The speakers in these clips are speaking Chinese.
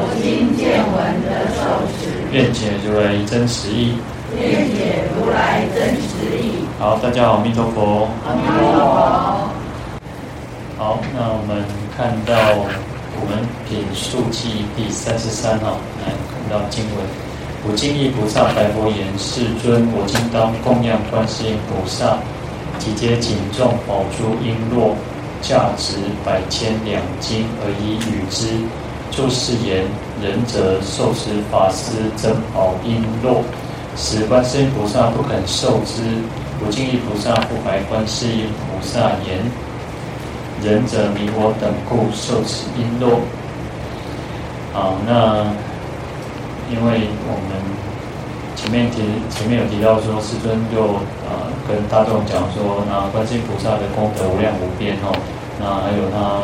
我今见闻得受持。愿解如来真实义。愿解如来真实义。好，大家好，阿弥陀佛。阿弥陀佛。好，那我们看到我们品数记第三十三号，来看到经文：我今义菩萨白佛言：世尊，我今当供养观世音菩萨，即皆锦众宝珠璎珞。价值百千两金而以与之，就是言仁者受持法师珍宝璎珞，使观世音菩萨不肯受之。不敬意菩萨复白观世音菩萨言：仁者迷我等故受持璎珞。好，那因为我们前面提前面有提到说，世尊就。啊，跟大众讲说，那观世音菩萨的功德无量无边哦，那还有他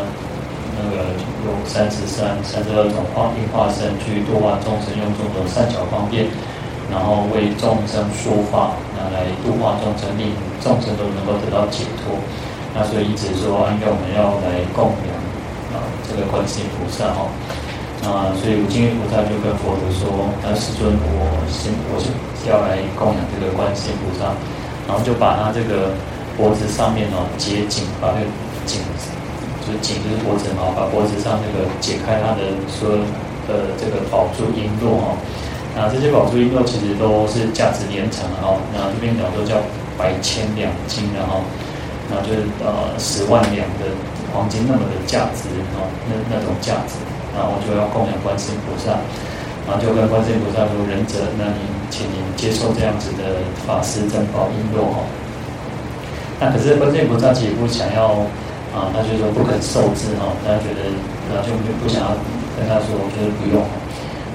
那个有三十三、三十二种化应化身去度化众生，用种种善巧方便，然后为众生说法，那来度化众生，令众生都能够得到解脱。那所以一直说，应该我们要来供养啊，这个观世音菩萨哈。那所以无尽意菩萨就跟佛陀说，那世尊，我先我是要来供养这个观世音菩萨。然后就把他这个脖子上面哦解颈，把那个颈就是颈就是脖子嘛，把脖子上那个解开他的所有的这个宝珠璎珞哈。那这些宝珠璎珞其实都是价值连城的哈。那这边讲说叫百千两金的哈，那就是呃十万两的黄金那么的价值哈，那那种价值。然后就要供养观世音菩萨，然后就跟观世音菩萨说：“仁者，那你。”请您接受这样子的法师珍宝璎珞哈，那可是观世音菩萨其实不想要啊，他就说不肯受之哈，他觉得那就就不想要跟他说，就是不用。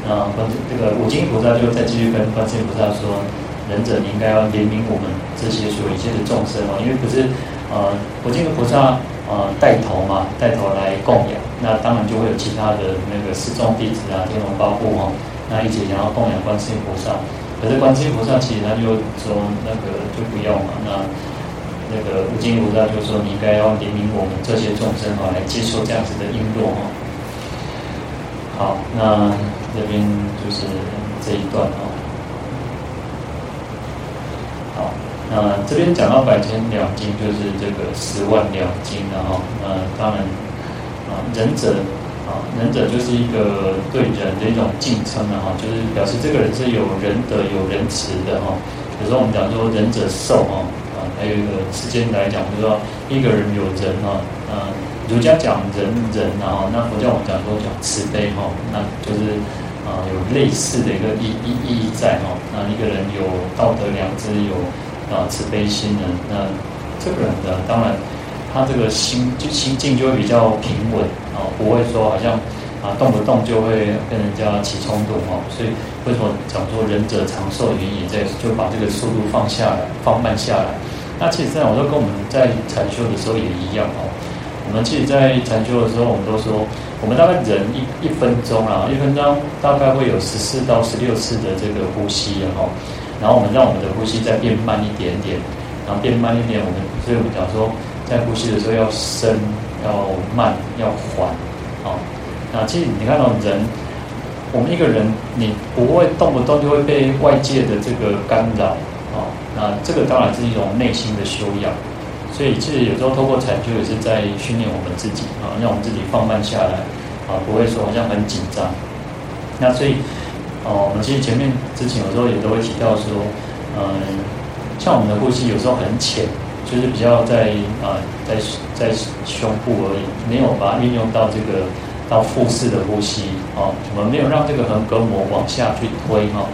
那观这个五经菩萨就再继续跟观世音菩萨说，忍者你应该要怜悯我们这些所有一切的众生哦，因为不是呃五经菩萨呃带头嘛，带头来供养，那当然就会有其他的那个四众弟子啊，天龙八部哈，那一起想要供养观世音菩萨。可是观世音菩萨其实他就说那个就不要嘛，那那个无尽菩萨就说你应该要怜悯我们这些众生哈，来接受这样子的瓔珞哈。好，那这边就是这一段哈。好，那这边讲到百千两金，就是这个十万两金的哈。那当然啊，仁者。啊，仁者就是一个对人的一种敬称的哈，就是表示这个人是有仁德、有仁慈的哈。有时候我们讲说仁者寿哈，还有一个世间来讲，就是说一个人有仁哈，啊，儒家讲仁仁然后那佛教我们讲说讲慈悲哈，那就是啊有类似的一个意意意义在哈。那一个人有道德良知，有啊慈悲心的，那这个人的当然。他这个心就心境就会比较平稳啊，不会说好像啊动不动就会跟人家起冲突哦。所以为什么讲说仁者长寿原因也在就把这个速度放下来，放慢下来。那其实这样，我说跟我们在禅修的时候也一样哦。我们其实，在禅修的时候，我们都说，我们大概人一一分钟啊，一分钟大概会有十四到十六次的这个呼吸哈。然后我们让我们的呼吸再变慢一点点，然后变慢一点，我们所以我们讲说。在呼吸的时候要深、要慢、要缓，好、那其实你看到人，我们一个人，你不会动不动就会被外界的这个干扰，那这个当然是一种内心的修养。所以其实有时候透过禅修也是在训练我们自己啊，让我们自己放慢下来，啊，不会说好像很紧张。那所以，哦，我们其实前面之前有时候也都会提到说，嗯，像我们的呼吸有时候很浅。就是比较在啊，在在胸部而已，没有把它运用到这个到腹式的呼吸啊，我们没有让这个横膈膜往下去推哈，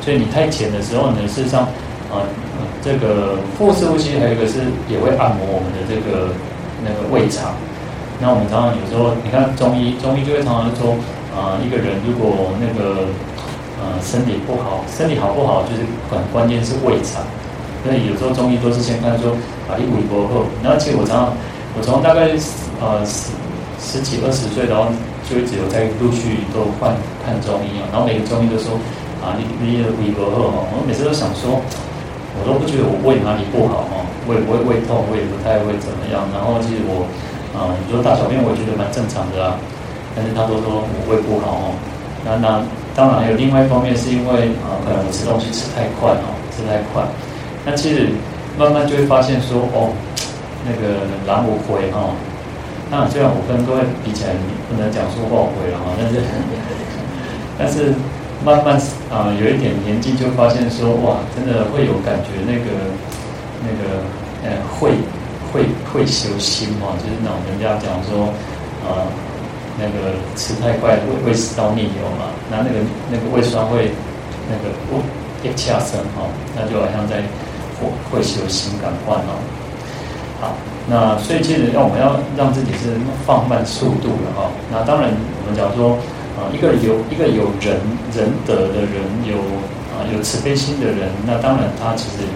所以你太浅的时候呢，事实上啊，这个腹式呼吸还有一个是也会按摩我们的这个那个胃肠。那我们常常有时候你看中医，中医就会常常说啊，一个人如果那个呃身体不好，身体好不好就是很关键是胃肠。所以有时候中医都是先看说啊，你胃不好。然后其实我常常，我从大概呃十十几二十岁，然后就一直有在陆续都换看中医啊。然后每个中医都说啊，你你胃不好哈。我每次都想说，都不觉得我胃哪里不好哈，胃不会胃痛，我也不太会怎么样。然后其实我啊，你说大小便，我也觉得蛮正常的啊。但是他都说我胃不好哦。那那当然还有另外一方面，是因为啊，可能我吃东西吃太快哦，吃太快。那其实慢慢就会发现说，哦，那个狼我回哈。那虽然我跟各位比起来，不能讲说后悔了哈，但是 但是慢慢啊，有一点年纪就发现说，哇，真的会有感觉，那个那个呃，会会会修心哦，就是那人家讲说，啊，那个吃太快会会食道逆流嘛，那那个那个胃酸会那个不一下升哈，那就好像在。会会修心感官哦，好，那所以其实要我们要让自己是放慢速度的哈。那当然，我们讲说啊，一个有一个有仁仁德的人，有啊有慈悲心的人，那当然他其实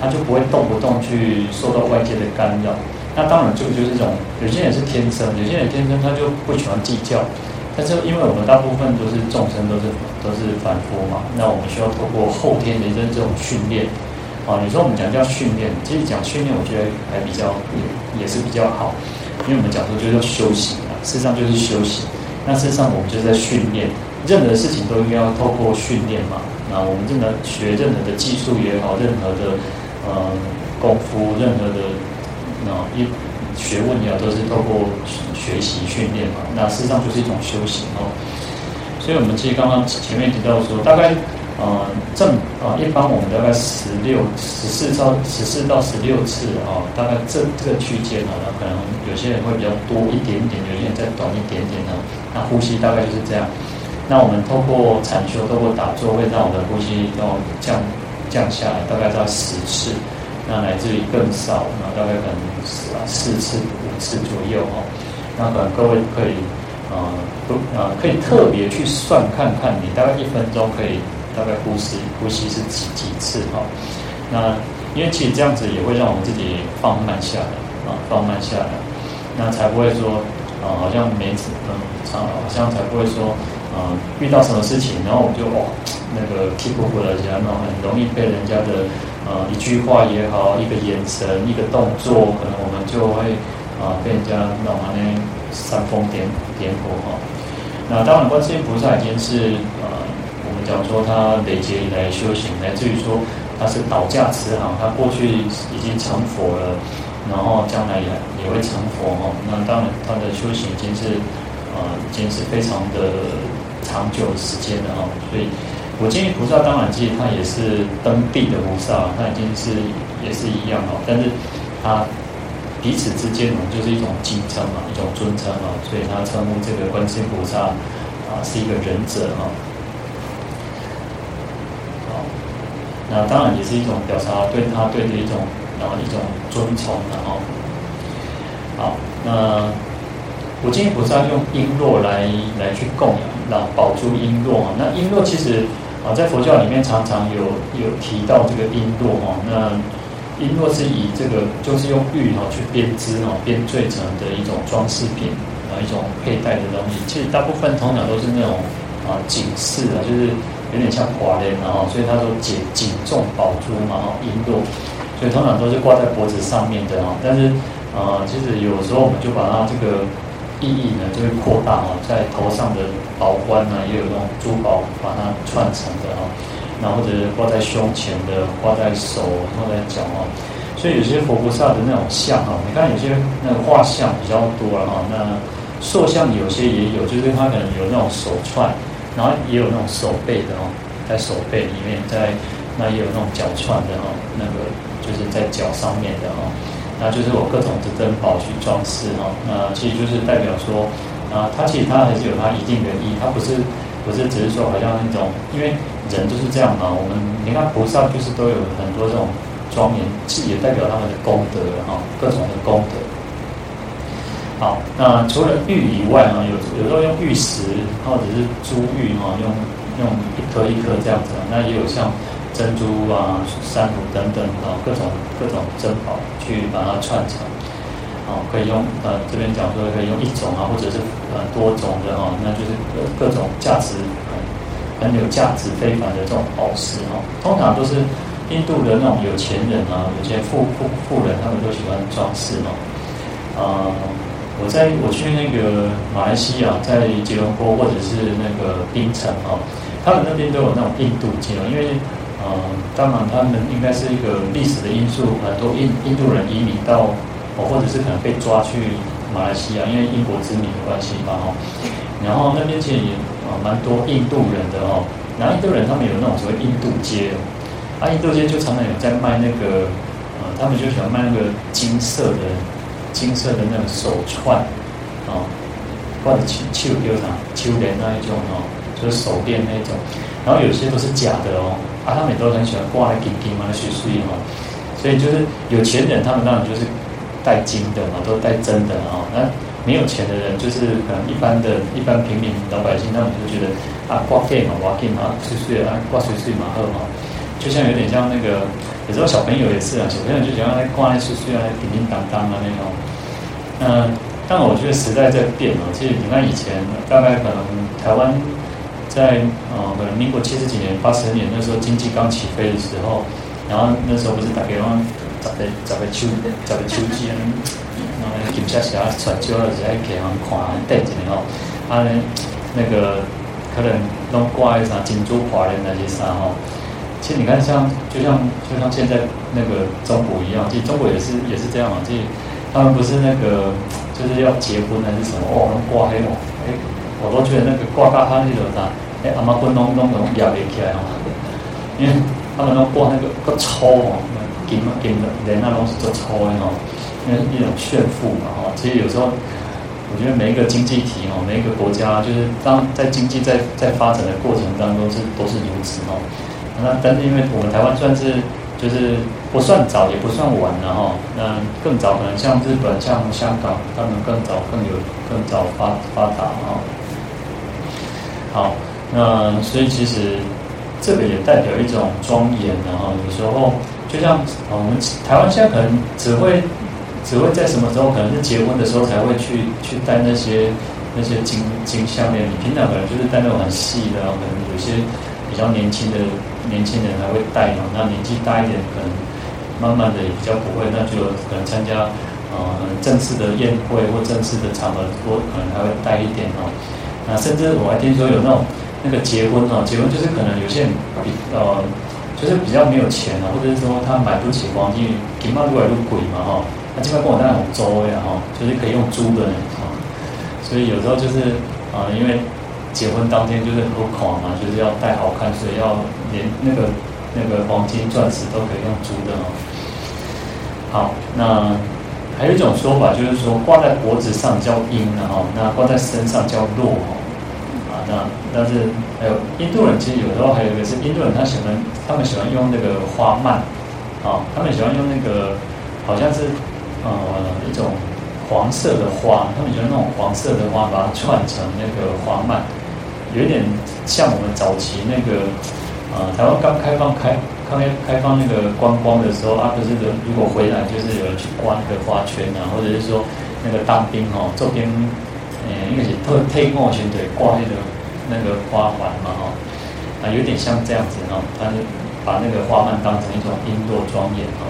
他就不会动不动去受到外界的干扰。那当然就就是这种，有些人是天生，有些人天生他就不喜欢计较。但是因为我们大部分都是众生，都是都是凡夫嘛，那我们需要透过后天的这这种训练。啊，你说我们讲叫训练，其实讲训练，我觉得还比较也也是比较好，因为我们讲说就是要修行啊，事实上就是修行。那事实上我们就是在训练，任何事情都应该要透过训练嘛。那我们真的学任何的技术也好，任何的呃功夫，任何的那一学问也好，都是透过学习训练嘛。那事实上就是一种修行哦。所以我们其实刚刚前面提到说，大概。呃，正啊，一般我们大概十六、十四到十四到十六次啊，大概这这个区间啊，那可能有些人会比较多一点点，有些人再短一点点呢。那呼吸大概就是这样。那我们透过禅修，透过打坐，会让我们的呼吸要降降下来，大概在十次。那来自于更少，那大概可能四四次、五次左右哈。那可能各位可以呃，不呃，可以特别去算看看，你大概一分钟可以。大概呼吸呼吸是几几次哈？那因为其实这样子也会让我们自己放慢下来啊，放慢下来，那才不会说啊，好像每次嗯，常好像才不会说啊，遇到什么事情，然后我们就哇，那个气呼呼的起来，那种很容易被人家的呃一句话也好，一个眼神，一个动作，可能我们就会啊被人家弄完呢煽风点点火哈。那当然，观世音菩萨已经是呃。讲说他累劫以来修行，来自于说他是倒驾慈航，他过去已经成佛了，然后将来也也会成佛哈。那当然他的修行已经是呃已经是非常的长久时间了哈。所以我建议菩萨当然其实他也是登地的菩萨，他已经是也是一样哈。但是他彼此之间呢，就是一种敬称嘛，一种尊称嘛，所以他称呼这个观世音菩萨啊是一个仁者哈。那当然也是一种表达对他对的一种然后一种尊崇然后。好，那我建议菩萨用璎珞来来去供养，那宝珠璎珞啊。那璎珞其实啊，在佛教里面常常有有提到这个璎珞哈。那璎珞是以这个就是用玉哈去编织哈编缀成的一种装饰品啊，一种佩戴的东西。其实大部分通常都是那种啊锦饰啊，就是。有点像华莲，然后所以他说锦锦重宝珠嘛，哈，璎珞，所以通常都是挂在脖子上面的哈。但是，呃，其实有时候我们就把它这个意义呢，就会扩大哈，在头上的宝冠呢，也有那种珠宝把它串成的哈。那或者是挂在胸前的，挂在手，挂在脚哈。所以有些佛菩萨的那种像哈，你看有些那个画像比较多了哈。那塑像有些也有，就是他可能有那种手串。然后也有那种手背的哦，在手背里面，在那也有那种脚串的哦，那个就是在脚上面的哦，那就是我各种的珍宝去装饰哦，那其实就是代表说啊，它其实它还是有它一定的意义，它不是不是只是说好像那种，因为人就是这样嘛，我们你看菩萨就是都有很多这种庄严，其实也代表他们的功德哈，各种的功德。好，那除了玉以外呢，有有时候用玉石或者是珠玉哈，用用一颗一颗这样子，那也有像珍珠啊、珊瑚等等啊，各种各种珍宝去把它串成，哦，可以用呃这边讲说可以用一种啊，或者是呃多种的哈，那就是各各种价值很很有价值非凡的这种宝石哈，通常都是印度的那种有钱人啊，有些富富富人，他们都喜欢装饰嘛，啊、我在我去那个马来西亚，在吉隆坡或者是那个槟城哦，他们那边都有那种印度街哦，因为呃，当然他们应该是一个历史的因素，很多印印度人移民到哦，或者是可能被抓去马来西亚，因为英国殖民的关系嘛哦，然后那边其实也啊蛮多印度人的哦，然后印度人他们有那种所谓印度街，啊，印度街就常常有在卖那个呃，他们就喜欢卖那个金色的。金色的那种手串，哦，或者秋秋有啥秋莲那一种哦，就是手链那一种，然后有些都是假的哦，啊，他们都很喜欢挂那金金嘛，碎碎哦，所以就是有钱人他们当然就是戴金的嘛，都戴真的哦，那没有钱的人就是可能一般的一般平民老百姓，他们就觉得啊挂费嘛，挂金嘛，碎碎啊挂碎碎嘛，好嘛，就像有点像那个。有时候小朋友也是啊，小朋友就喜欢来挂那碎碎啊，叮叮当当啊那种。嗯，但我觉得时代在变啊。其实你看以前，大概可能台湾在呃，可能民国七十几年、八十年那时候经济刚起飞的时候，然后那时候不是大概往十个找个秋、找个手机啊，然后金沙侠传销了，是爱给人看啊带进来哦。啊，那个可能弄挂一啥金珠华的那些啥哦。其实你看像，就像就像现在那个中国一样，其实中国也是也是这样嘛。其实他们不是那个就是要结婚还是什么哦，能挂黑哦，哎，我都觉得那个挂大他那种啥，哎，阿妈滚弄弄弄压不起来哦，因为他们那挂那个个抽哦，金金的连那东西都抽的哦，因为一种炫富嘛哈。其实有时候我觉得每一个经济体哦，每一个国家就是当在经济在在发展的过程当中是都是如此哦。那但是因为我们台湾算是就是不算早也不算晚了哈，那更早可能像日本、像香港，他们更早更有更早发发达哈。好，那所以其实这个也代表一种庄严的哈。有时候就像我们台湾现在可能只会只会在什么时候，可能是结婚的时候才会去去戴那些那些金金项链，你平常可能就是戴那种很细的，可能有些比较年轻的。年轻人还会戴嘛？那年纪大一点，可能慢慢的也比较不会，那就可能参加呃正式的宴会或正式的场合，我可能还会戴一点哦。那甚至我还听说有那种那个结婚哦，结婚就是可能有些人比呃就是比较没有钱啊，或者是说他买不起黄金，金嘛越来越贵嘛哈。他基本上跟我那种租呀哈，就是可以用租的哈。所以有时候就是啊、呃，因为。结婚当天就是很多狂嘛，就是要戴好看，所以要连那个那个黄金钻石都可以用珠的哦。好，那还有一种说法就是说，挂在脖子上叫瓔的哈，那挂在身上叫络哈。啊，那但是还有印度人，其实有时候还有一个是印度人，他喜欢他们喜欢用那个花蔓，啊，他们喜欢用那个好像是呃一种黄色的花，他们喜欢那种黄色的花，把它串成那个花蔓。有点像我们早期那个，呃，台湾刚开放开刚开开放那个观光的时候啊，不是的，如果回来就是有人去挂那个花圈啊，或者是说那个当兵哦，这边，呃，应该是特特务群队挂那个那个花环嘛哈，啊，有点像这样子哈，他就把那个花蔓当成一种瓔珞庄严哈，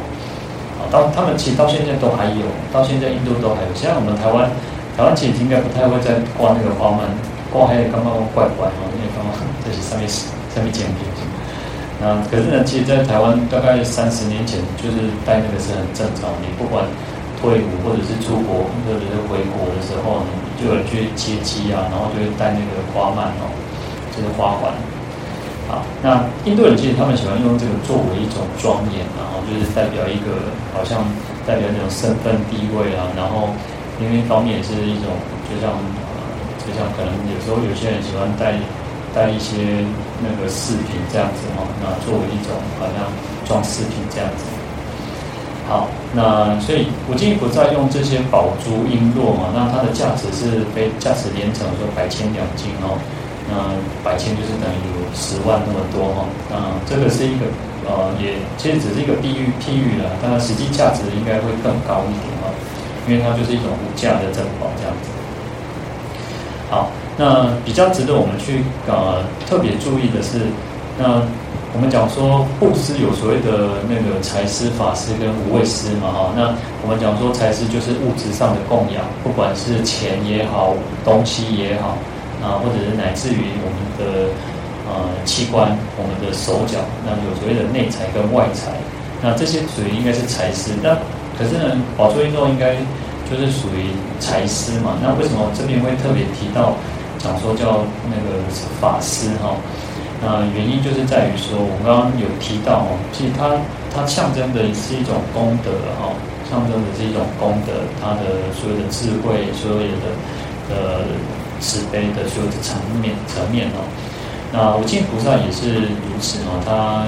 啊，到他们其实到现在都还有，到现在印度都还有，现在我们台湾台湾其实应该不太会再挂那个花蔓。挂还有刚刚怪怪哦，因为刚刚 这是上面上面剪片，那可是呢，其实，在台湾大概三十年前，就是戴那个是很正常。你不管退伍或者是出国或者是回国的时候，你就有去接机啊，然后就会戴那个花蔓哦，就是花环。好，那印度人其实他们喜欢用这个作为一种庄严，然后就是代表一个好像代表那种身份地位啊，然后另一方面也是一种就像。像可能有时候有些人喜欢带带一些那个饰品这样子哈，那作为一种好像装饰品这样子。好，那所以我建议不再用这些宝珠璎珞嘛，那它的价值是非价值连城，说百千两金哦。那百千就是等于有十万那么多哈。那这个是一个呃，也其实只是一个比喻譬喻了，当然实际价值应该会更高一点哈，因为它就是一种无价的珍宝这样子。好，那比较值得我们去呃特别注意的是，那。我们讲说布施有所谓的那个财施、法施跟无畏施嘛哈，那我们讲说财施就是物质上的供养，不管是钱也好，东西也好，啊，或者是乃至于我们的呃器官、我们的手脚，那有所谓的内财跟外财，那这些属于应该是财施。那可是呢，宝珠运动应该就是属于财师嘛？那为什么这边会特别提到讲说叫那个法师哈？那原因就是在于说，我们刚刚有提到哦，其实它它象征的是一种功德哈，象征的是一种功德，它的所有的智慧，所有的呃慈悲的所有的层面层面哦。那无尽菩萨也是如此哦，他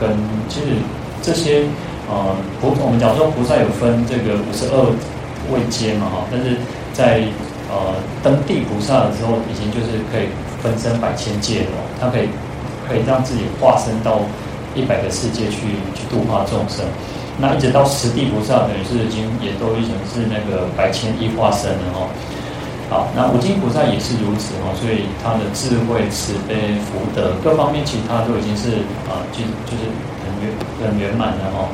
跟其实这些呃菩，我们讲说菩萨有分这个五十二位阶嘛哈，但是在呃登地菩萨的时候，已经就是可以。分身百千界哦，他可以可以让自己化身到一百个世界去去度化众生。那一直到十地菩萨，等于是已经也都已经是那个百千亿化身了哦。好，那五经菩萨也是如此哦，所以他的智慧、慈悲、福德各方面，其他都已经是啊，就就是很圆很圆满的哦。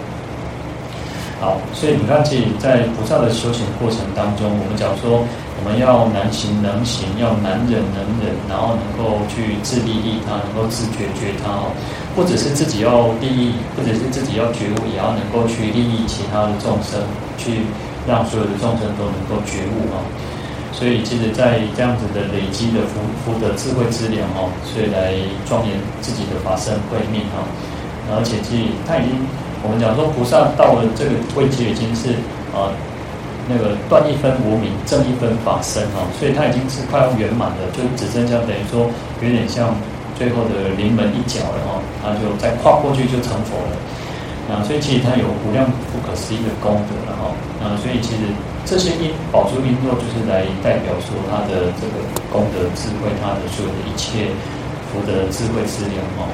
好，所以你看，其实在菩萨的修行过程当中，我们讲说。我们要难行能行，要难忍能忍，然后能够去自利利他，能够自觉觉他哦，或者是自己要利益，或者是自己要觉悟，也要能够去利益其他的众生，去让所有的众生都能够觉悟哦。所以，其实，在这样子的累积的福福德智慧之粮哦，所以来庄严自己的法身慧命哈。而且，其实他已经，我们讲说菩萨到了这个位阶，已经是啊。那个断一分无明，证一分法身哈，所以他已经是快要圆满了，就只剩下等于说有点像最后的临门一脚了哈，他就再跨过去就成佛了啊，所以其实他有无量不可思议的功德了哈啊，所以其实这些因宝珠瓔珞就是来代表说他的这个功德智慧，他的所有的一切福德智慧资粮哈。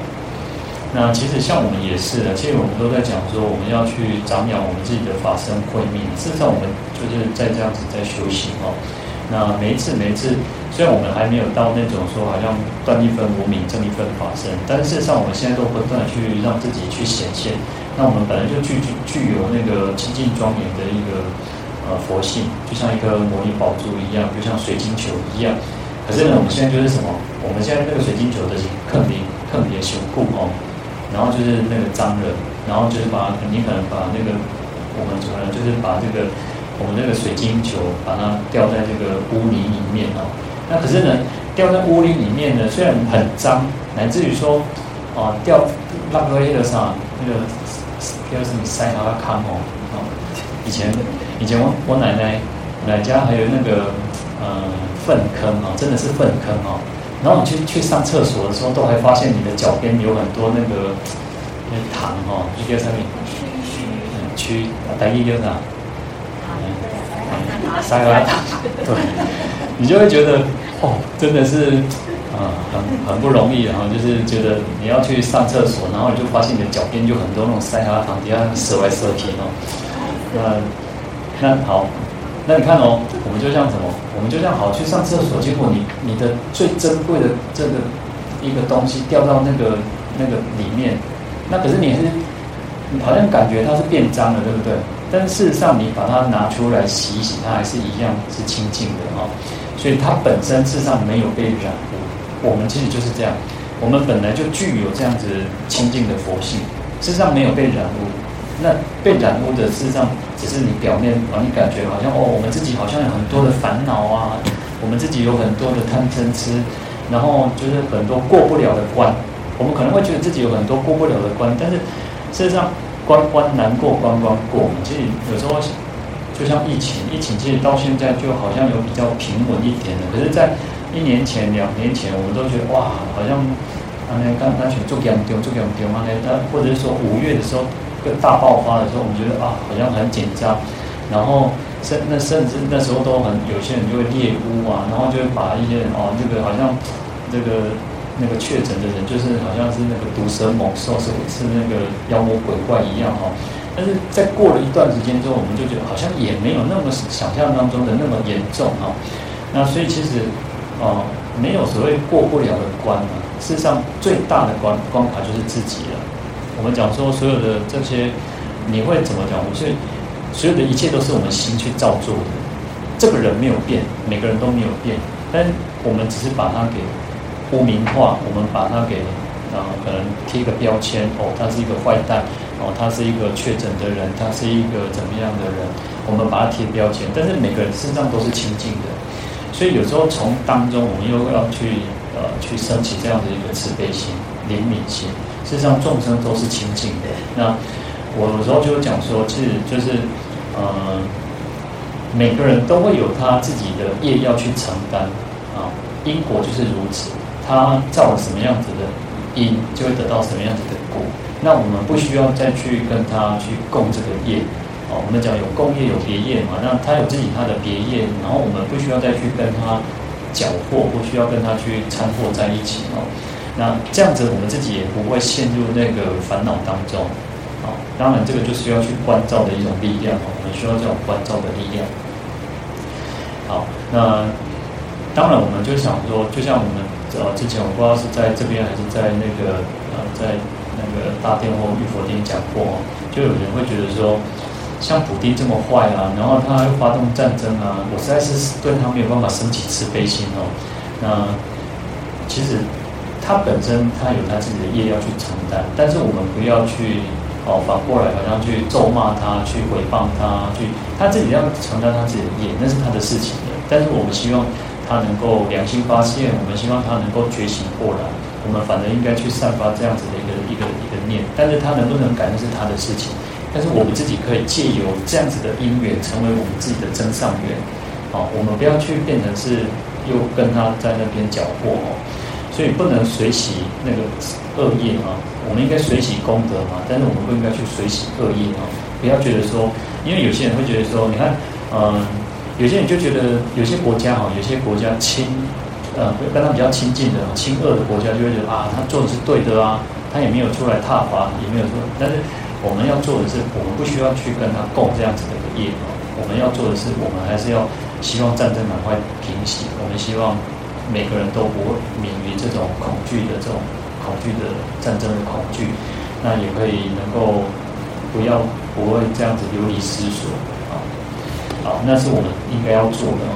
那其实像我们也是的，其实我们都在讲说，我们要去长养我们自己的法身慧命。事实上，我们就是在这样子在修行哦。那每一次每一次，虽然我们还没有到那种说好像断一分无明，证一分法身，但是事实上，我们现在都不断去让自己去显现。那我们本来就具具具有那个清净庄严的一个呃佛性，就像一颗摩尼宝珠一样，就像水晶球一样。可是呢，我们现在就是什么？我们现在那个水晶球的坑里坑里的修固哦。然后就是那个脏人，然后就是把你可能把那个我们可能就是把这个我们那个水晶球把它吊在这个污泥里面哦。那可是呢，吊在污泥里面呢，虽然很脏，乃至于说啊掉那个黑的上那个叫什么塞哈康哦。哦以前以前我我奶奶奶家还有那个呃粪坑啊，真的是粪坑哦。然后你去去上厕所的时候，都还发现你的脚边有很多那个那糖哦，一个上面蛆蛆，大意就是啊，塞拉糖，对，你就会觉得哦，真的是啊、呃，很很不容易，然后就是觉得你要去上厕所，然后你就发现你的脚边就很多那种塞拉糖，底下舌来舌去哦，那那好。那你看哦，我们就像什么？我们就像好去上厕所，结果你你的最珍贵的这个一个东西掉到那个那个里面，那可是你是好像感觉它是变脏了，对不对？但事实上你把它拿出来洗一洗，它还是一样是清净的哦。所以它本身事实上没有被染污。我们其实就是这样，我们本来就具有这样子清净的佛性，事实上没有被染污。那被染污的事实上。只是你表面让你感觉好像哦，我们自己好像有很多的烦恼啊，我们自己有很多的贪嗔痴，然后就是很多过不了的关。我们可能会觉得自己有很多过不了的关，但是事实上关关难过关关过。其实有时候就像疫情，疫情其实到现在就好像有比较平稳一点的。可是，在一年前、两年前，我们都觉得哇，好像啊那刚刚选做严重、做严重啊那，或者是说五月的时候。大爆发的时候，我们觉得啊，好像很紧张，然后甚那甚至那时候都很有些人就会猎巫啊，然后就会把一些人哦，这个好像这个那个确诊的人，就是好像是那个毒蛇猛兽，是是那个妖魔鬼怪一样哈。但是在过了一段时间之后，我们就觉得好像也没有那么想象当中的那么严重哈。那所以其实哦、没有所谓过不了的关啊。事实上，最大的关关卡就是自己了。我们讲说所有的这些，你会怎么讲？所以所有的一切都是我们心去造作的。这个人没有变，每个人都没有变，但我们只是把他给污名化，我们把他给啊、呃，可能贴个标签哦，他是一个坏蛋哦，他是一个确诊的人，他是一个怎么样的人，我们把它贴标签。但是每个人身上都是清净的，所以有时候从当中，我们又要去呃去升起这样的一个慈悲心、怜悯心。事实上，众生都是清净的。那我有时候就讲说，其实就是呃。每个人都会有他自己的业要去承担啊，因果就是如此，他造了什么样子的因，就会得到什么样子的果。那我们不需要再去跟他去共这个业，哦，我们讲有共业有别业嘛，那他有自己他的别业，然后我们不需要再去跟他搅和，不需要跟他去掺和在一起哦。那这样子我们自己也不会陷入那个烦恼当中，啊，当然这个就需要去关照的一种力量，我们需要这种关照的力量。好，那当然我们就想说，就像我们呃之前我不知道是在这边还是在那个呃在那个大殿或玉佛殿讲过，就有人会觉得说，像普丁这么坏啊，然后他又发动战争啊，我实在是对他没有办法升起慈悲心哦。那其实他本身他有他自己的业要去承担，但是我们不要去。哦，反过来好像去咒骂他，去诽谤他，去他自己要承担他自己的业，那是他的事情的。但是我们希望他能够良心发现，我们希望他能够觉醒过来。我们反而应该去散发这样子的一个一个一个念。但是他能不能改，那是他的事情。但是我们自己可以借由这样子的因缘，成为我们自己的增上缘。哦，我们不要去变成是又跟他在那边搅和。所以不能随喜那个恶业啊，我们应该随喜功德嘛，但是我们不应该去随喜恶业啊。不要觉得说，因为有些人会觉得说，你看，嗯，有些人就觉得有些国家哈，有些国家亲，呃，跟他比较亲近的亲恶的国家，就会觉得啊，他做的是对的啊，他也没有出来踏伐，也没有说。但是我们要做的是，我们不需要去跟他共这样子的一个业啊。我们要做的是，我们还是要希望战争赶快平息，我们希望。每个人都不会免于这种恐惧的这种恐惧的战争的恐惧，那也可以能够不要不会这样子流离失所啊，好，那是我们应该要做的哦。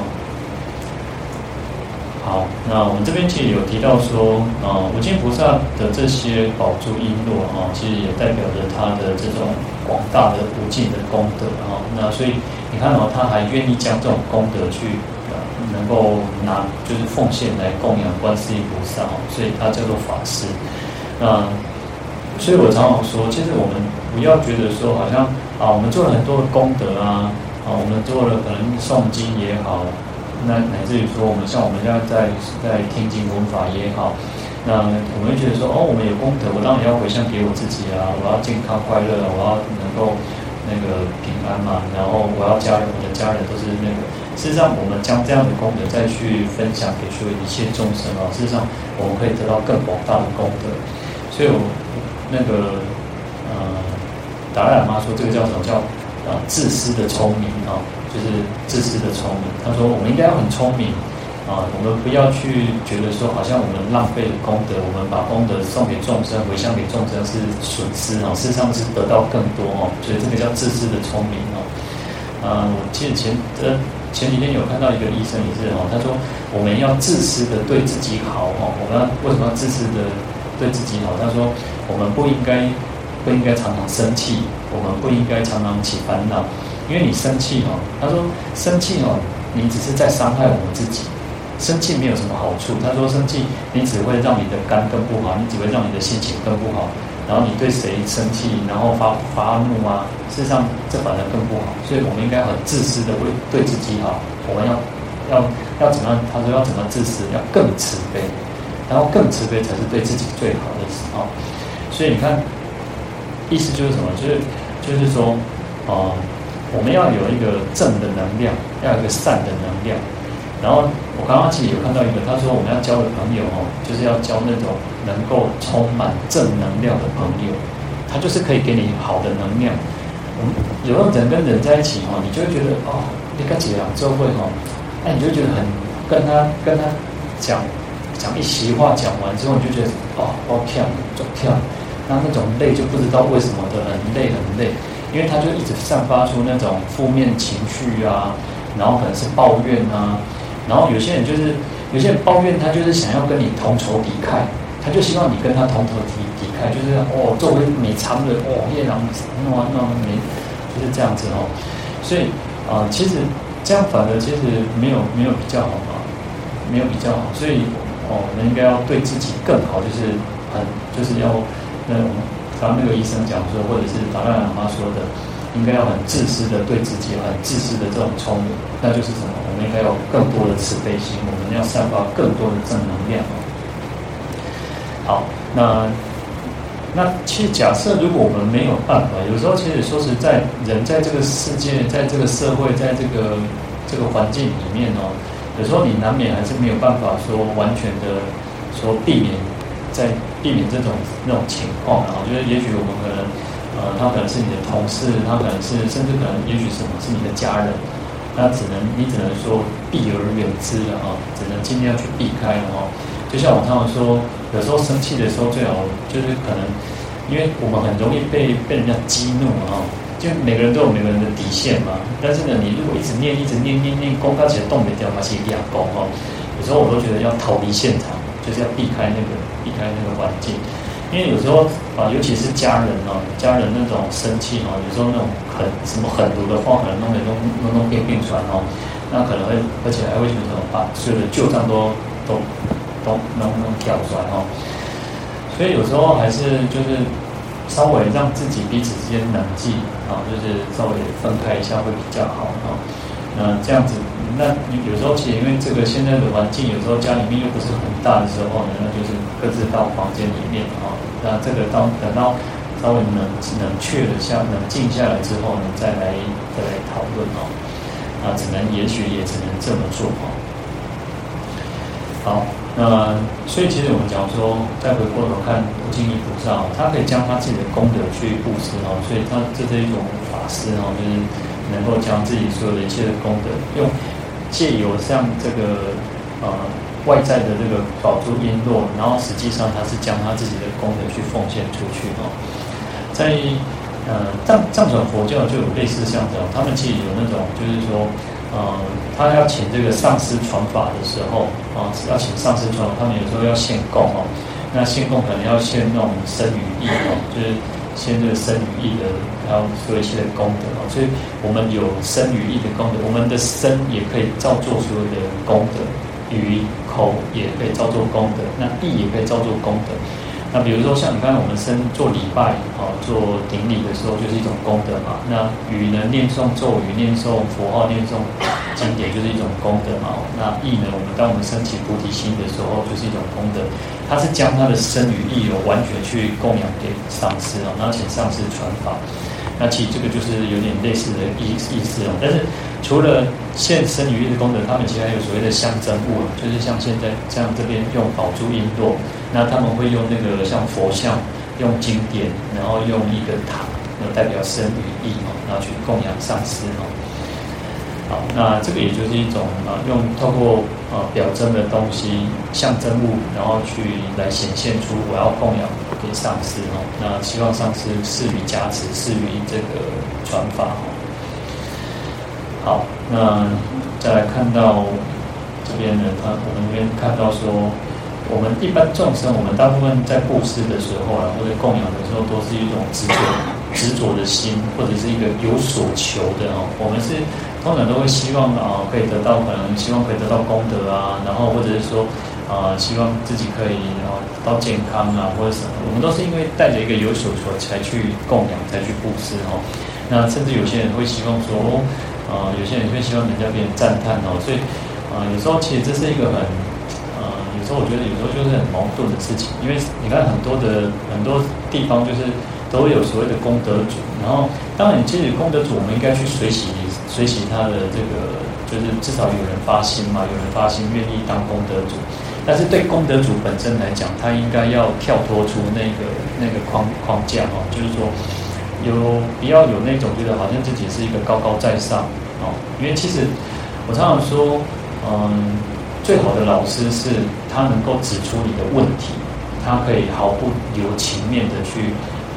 好，那我们这边其实有提到说啊，无尽菩萨的这些宝珠璎珞啊，其实也代表着他的这种广大的无尽的功德啊。那所以你看哦，他还愿意将这种功德去。能够拿就是奉献来供养观世音菩萨哦，所以他叫做法师。那所以我常常说，其实我们不要觉得说，好像啊，我们做了很多的功德啊，啊，我们做了可能诵经也好，那乃至于说，我们像我们现在在在听经闻法也好，那我们会觉得说，哦，我们有功德，我当然要回向给我自己啊，我要健康快乐，我要能够那个平安嘛，然后我要家人，我的家人都是那个。事实上，我们将这样的功德再去分享给所有一切众生啊，事实上，我们可以得到更广大的功德。所以我，那个呃，达赖嘛说，这个叫什么？叫啊，自私的聪明啊，就是自私的聪明。他说，我们应该要很聪明啊，我们不要去觉得说，好像我们浪费了功德，我们把功德送给众生，回向给众生是损失啊。事实上是得到更多哦，所以这个叫自私的聪明哦。啊，我记得前呃。前几天有看到一个医生也是哈，他说我们要自私的对自己好哈，我们要为什么要自私的对自己好？他说我们不应该不应该常常生气，我们不应该常常起烦恼，因为你生气哈，他说生气哦，你只是在伤害我们自己，生气没有什么好处。他说生气你只会让你的肝更不好，你只会让你的心情更不好。然后你对谁生气，然后发发怒啊？事实上，这反而更不好。所以我们应该很自私的为对自己好。我们要要要怎么样？他说要怎么自私？要更慈悲，然后更慈悲才是对自己最好的时候。所以你看，意思就是什么？就是就是说，啊、呃，我们要有一个正的能量，要有一个善的能量。然后我刚刚其实有看到一个，他说我们要交的朋友哦，就是要交那种能够充满正能量的朋友，他就是可以给你好的能量。我们有时候人跟人在一起哦，你就会觉得哦，你跟几个人就会哦，那，你就觉得很跟他跟他讲讲一席话讲完之后，你就觉得哦，好跳，就跳，那那种累就不知道为什么的很累很累，因为他就一直散发出那种负面情绪啊，然后可能是抱怨啊。然后有些人就是有些人抱怨，他就是想要跟你同仇敌忾，他就希望你跟他同仇敌敌忾，就是哦，作为美长的哦，夜郎弄啊弄没，就是这样子哦。所以啊、其实这样反而其实没有没有比较好嘛，没有比较好。所以哦，我们应该要对自己更好，就是很就是要那我们刚刚那个医生讲说，或者是达赖喇嘛说的。应该要很自私的对自己，很自私的这种聪明，那就是什么？我们应该有更多的慈悲心，我们要散发更多的正能量。好，那那其实假设如果我们没有办法，有时候其实说实在，人在这个世界，在这个社会，在这个这个环境里面哦，有时候你难免还是没有办法说完全的说避免在避免这种那种情况，然后就是也许我们可能。呃，他可能是你的同事，他可能是，甚至可能，也许什么是你的家人，那只能你只能说避而远之了啊，只能尽量去避开了哦。就像我常常说，有时候生气的时候最好就是可能，因为我们很容易被被人家激怒啊，就每个人都有每个人的底线嘛。但是呢，你如果一直念一直念念念，功高起来动不掉嘛，其实两功哈。有时候我都觉得要逃离现场，就是要避开那个避开那个环境。因为有时候啊，尤其是家人啊，家人那种生气啊，有时候那种很什么狠毒的话，可能弄得弄弄弄变病传哦，那可能会而且还会什么把所有的旧账都都都弄弄挑出来哦。所以有时候还是就是稍微让自己彼此之间冷静啊，就是稍微分开一下会比较好啊。那这样子。那有时候其实因为这个现在的环境，有时候家里面又不是很大的时候呢，那就是各自到房间里面啊。那这个到等到稍微冷冷却了下，冷静下来之后呢，再来再来讨论哦。啊，只能也许也只能这么做哦。好，那所以其实我们讲说，再回过头看不净意菩萨，他可以将他自己的功德去布施哦，所以他这是一种法师哦，就是能够将自己所有的一切的功德用。借由像这个呃外在的这个宝珠璎珞，然后实际上他是将他自己的功德去奉献出去哦。在呃藏藏传佛教就有类似像这样，他们其实有那种就是说，呃他要请这个上师传法的时候啊，要请上师传，他们有时候要献供哦。那献供可能要献那种生与意哦，就是。先这个身语意的，然后做一些的功德啊，所以我们有身语意的功德，我们的身也可以造作所有的功德，语口也可以造作功德，那意也可以造作功德。那比如说像你刚才我们身做礼拜啊，做顶礼的时候就是一种功德嘛。那语呢，念诵咒语、念诵佛号、念诵经典就是一种功德嘛。那意呢，我们当我们升起菩提心的时候就是一种功德。他是将他的身与意有完全去供养给上师哦，然后请上师传法。那其实这个就是有点类似的意意思哦。但是除了现身语意的功德，他们其实还有所谓的象征物，就是像现在像这边用宝珠瓔珞，那他们会用那个像佛像，用经典，然后用一个塔，那代表身与意哦，然后去供养上师哦。好，那这个也就是一种啊，用透过啊表征的东西、象征物，然后去来显现出我要供养给上师哦。那希望上师赐予加持，赐予这个传法哦。好，那再来看到这边呢，他我们这边看到说，我们一般众生，我们大部分在布施的时候啊，或者供养的时候，都是一种执着、执着的心，或者是一个有所求的哦。我们是。通常都会希望啊，可以得到可能希望可以得到功德啊，然后或者是说啊，希望自己可以啊得到健康啊，或者什么。我们都是因为带着一个有所求才去供养，才去布施哦。那甚至有些人会希望说，啊，有些人会希望人家给人赞叹哦。所以啊，有时候其实这是一个很啊，有时候我觉得有时候就是很矛盾的事情，因为你看很多的很多地方就是都有所谓的功德主，然后当然你其实功德主我们应该去随喜。随喜他的这个就是至少有人发心嘛，有人发心愿意当功德主。但是对功德主本身来讲，他应该要跳脱出那个那个框框架哦，就是说有不要有那种觉得好像自己是一个高高在上哦。因为其实我常常说，嗯，最好的老师是他能够指出你的问题，他可以毫不留情面的去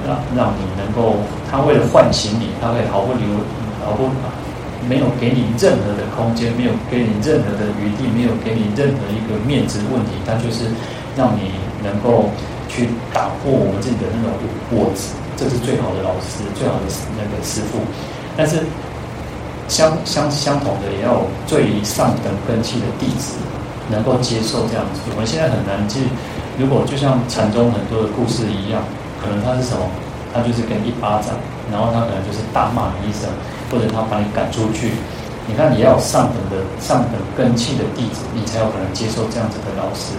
让让你能够，他为了唤醒你，他可以毫不留毫不。没有给你任何的空间，没有给你任何的余地，没有给你任何一个面子问题，他就是让你能够去打破我们自己的那种窝子，这是最好的老师，最好的那个师傅。但是相相相同的，也要最上等根器的弟子能够接受这样子。我们现在很难去，如果就像禅宗很多的故事一样，可能他是什么？他就是给你一巴掌，然后他可能就是大骂你一声。或者他把你赶出去，你看你要有上等的上等根器的弟子，你才有可能接受这样子的老师。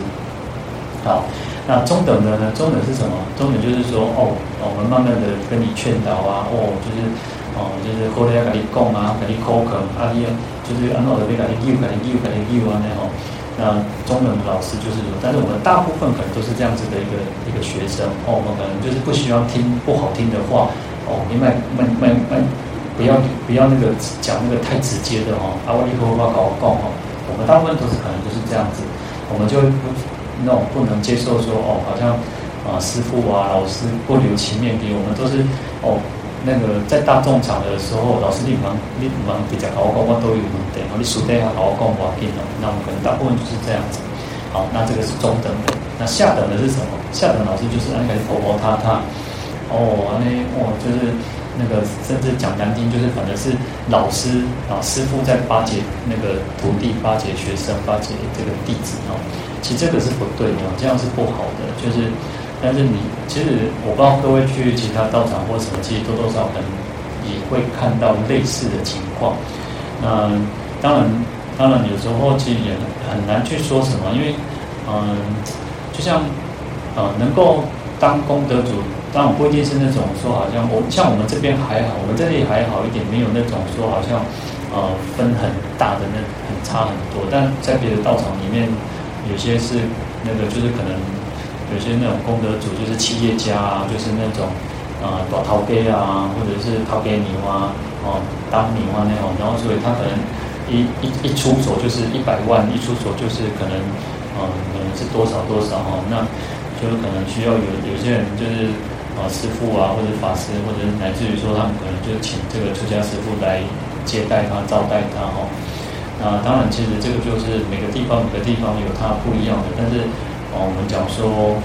好，那中等的呢？中等是什么？中等就是说，哦，我们慢慢的跟你劝导啊，哦，就是哦，就是后来要跟你讲啊，跟你口渴，啊，你就是安怎的被跟你救，跟你救，跟你救啊那种。那中等的老师就是说，但是我们大部分可能都是这样子的一个一个学生，哦，我们可能就是不希望听不好听的话，哦，你卖卖卖卖。不要不要那个讲那个太直接的哈，啊，我以后我搞搞哈，我们大部分都是可能就是这样子，我们就会不那种不能接受说哦，好像啊师傅啊老师不留情面给我们，都是哦那个在大众场的时候，老师你忙你忙比较搞搞，我都有问题，你书呆下搞搞我给你，那我们可能大部分就是这样子。好，那这个是中等的，那下等的是什么？下等老师就是那个婆婆他他，哦，那哦就是。那个甚至讲难听，就是反正是老师啊，师傅在巴结那个徒弟，巴结学生，巴结这个弟子哦。其实这个是不对的，这样是不好的。就是，但是你其实我不知道各位去其他道场或什么，其实多多少少可能也会看到类似的情况。那当然，当然有时候其实也很难去说什么，因为嗯，就像呃，能够当功德主。当然不一定是那种说好像我像我们这边还好，我们这里还好一点，没有那种说好像呃分很大的那很差很多。但在别的道场里面，有些是那个就是可能有些那种功德主就是企业家啊，就是那种啊搞陶给啊，或者是陶给牛啊，哦当牛啊那种，然后所以他可能一一一出手就是一百万，一出手就是可能嗯可能是多少多少哈，那就可能需要有有些人就是。啊，师傅啊，或者法师，或者乃至于说他们可能就请这个出家师傅来接待他、招待他哈。那当然，其实这个就是每个地方、每个地方有它不一样的。但是，啊，我们讲说，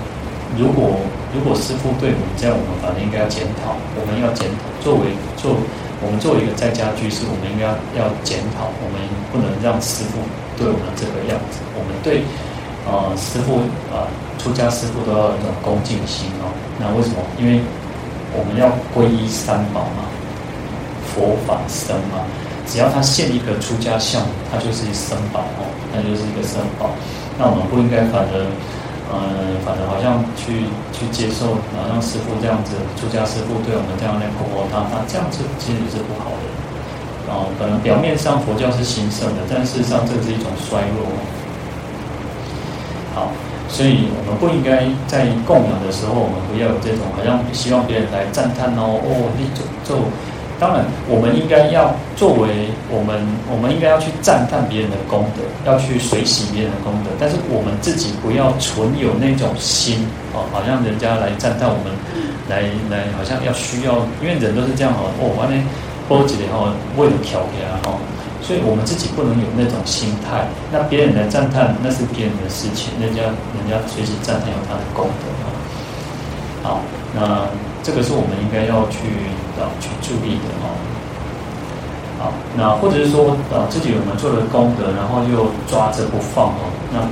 如果如果师傅对我们这样，我们反正应该要检讨，我们要检讨。作为做我们作为一个在家居士，我们应该要要检讨，我们不能让师傅对我们这个样子。我们对。啊，师傅啊，出家师傅都要有一种恭敬心哦。那为什么？因为我们要皈依三宝嘛，佛法僧嘛。只要他现一个出家相，他就是一僧宝哦，那就是一个僧宝。那我们不应该反而，嗯，反而好像去去接受，好像师傅这样子，出家师傅对我们这样来婆婆他他这样子其实是不好的。哦，可能表面上佛教是兴盛的，但事实上这是一种衰落。好，所以我们不应该在供养的时候，我们不要有这种好像希望别人来赞叹哦哦，你做做。当然，我们应该要作为我们，我们应该要去赞叹别人的功德，要去随喜别人的功德。但是我们自己不要存有那种心哦，好像人家来赞叹我们，来来好像要需要，因为人都是这样哦，哦，完了，波及的话为了调给他哦。所以我们自己不能有那种心态，那别人来赞叹那是别人的事情，人家人家随时赞叹有他的功德啊。好，那这个是我们应该要去啊去注意的哦。好，那或者是说啊自己有没有做了功德，然后又抓着不放哦，那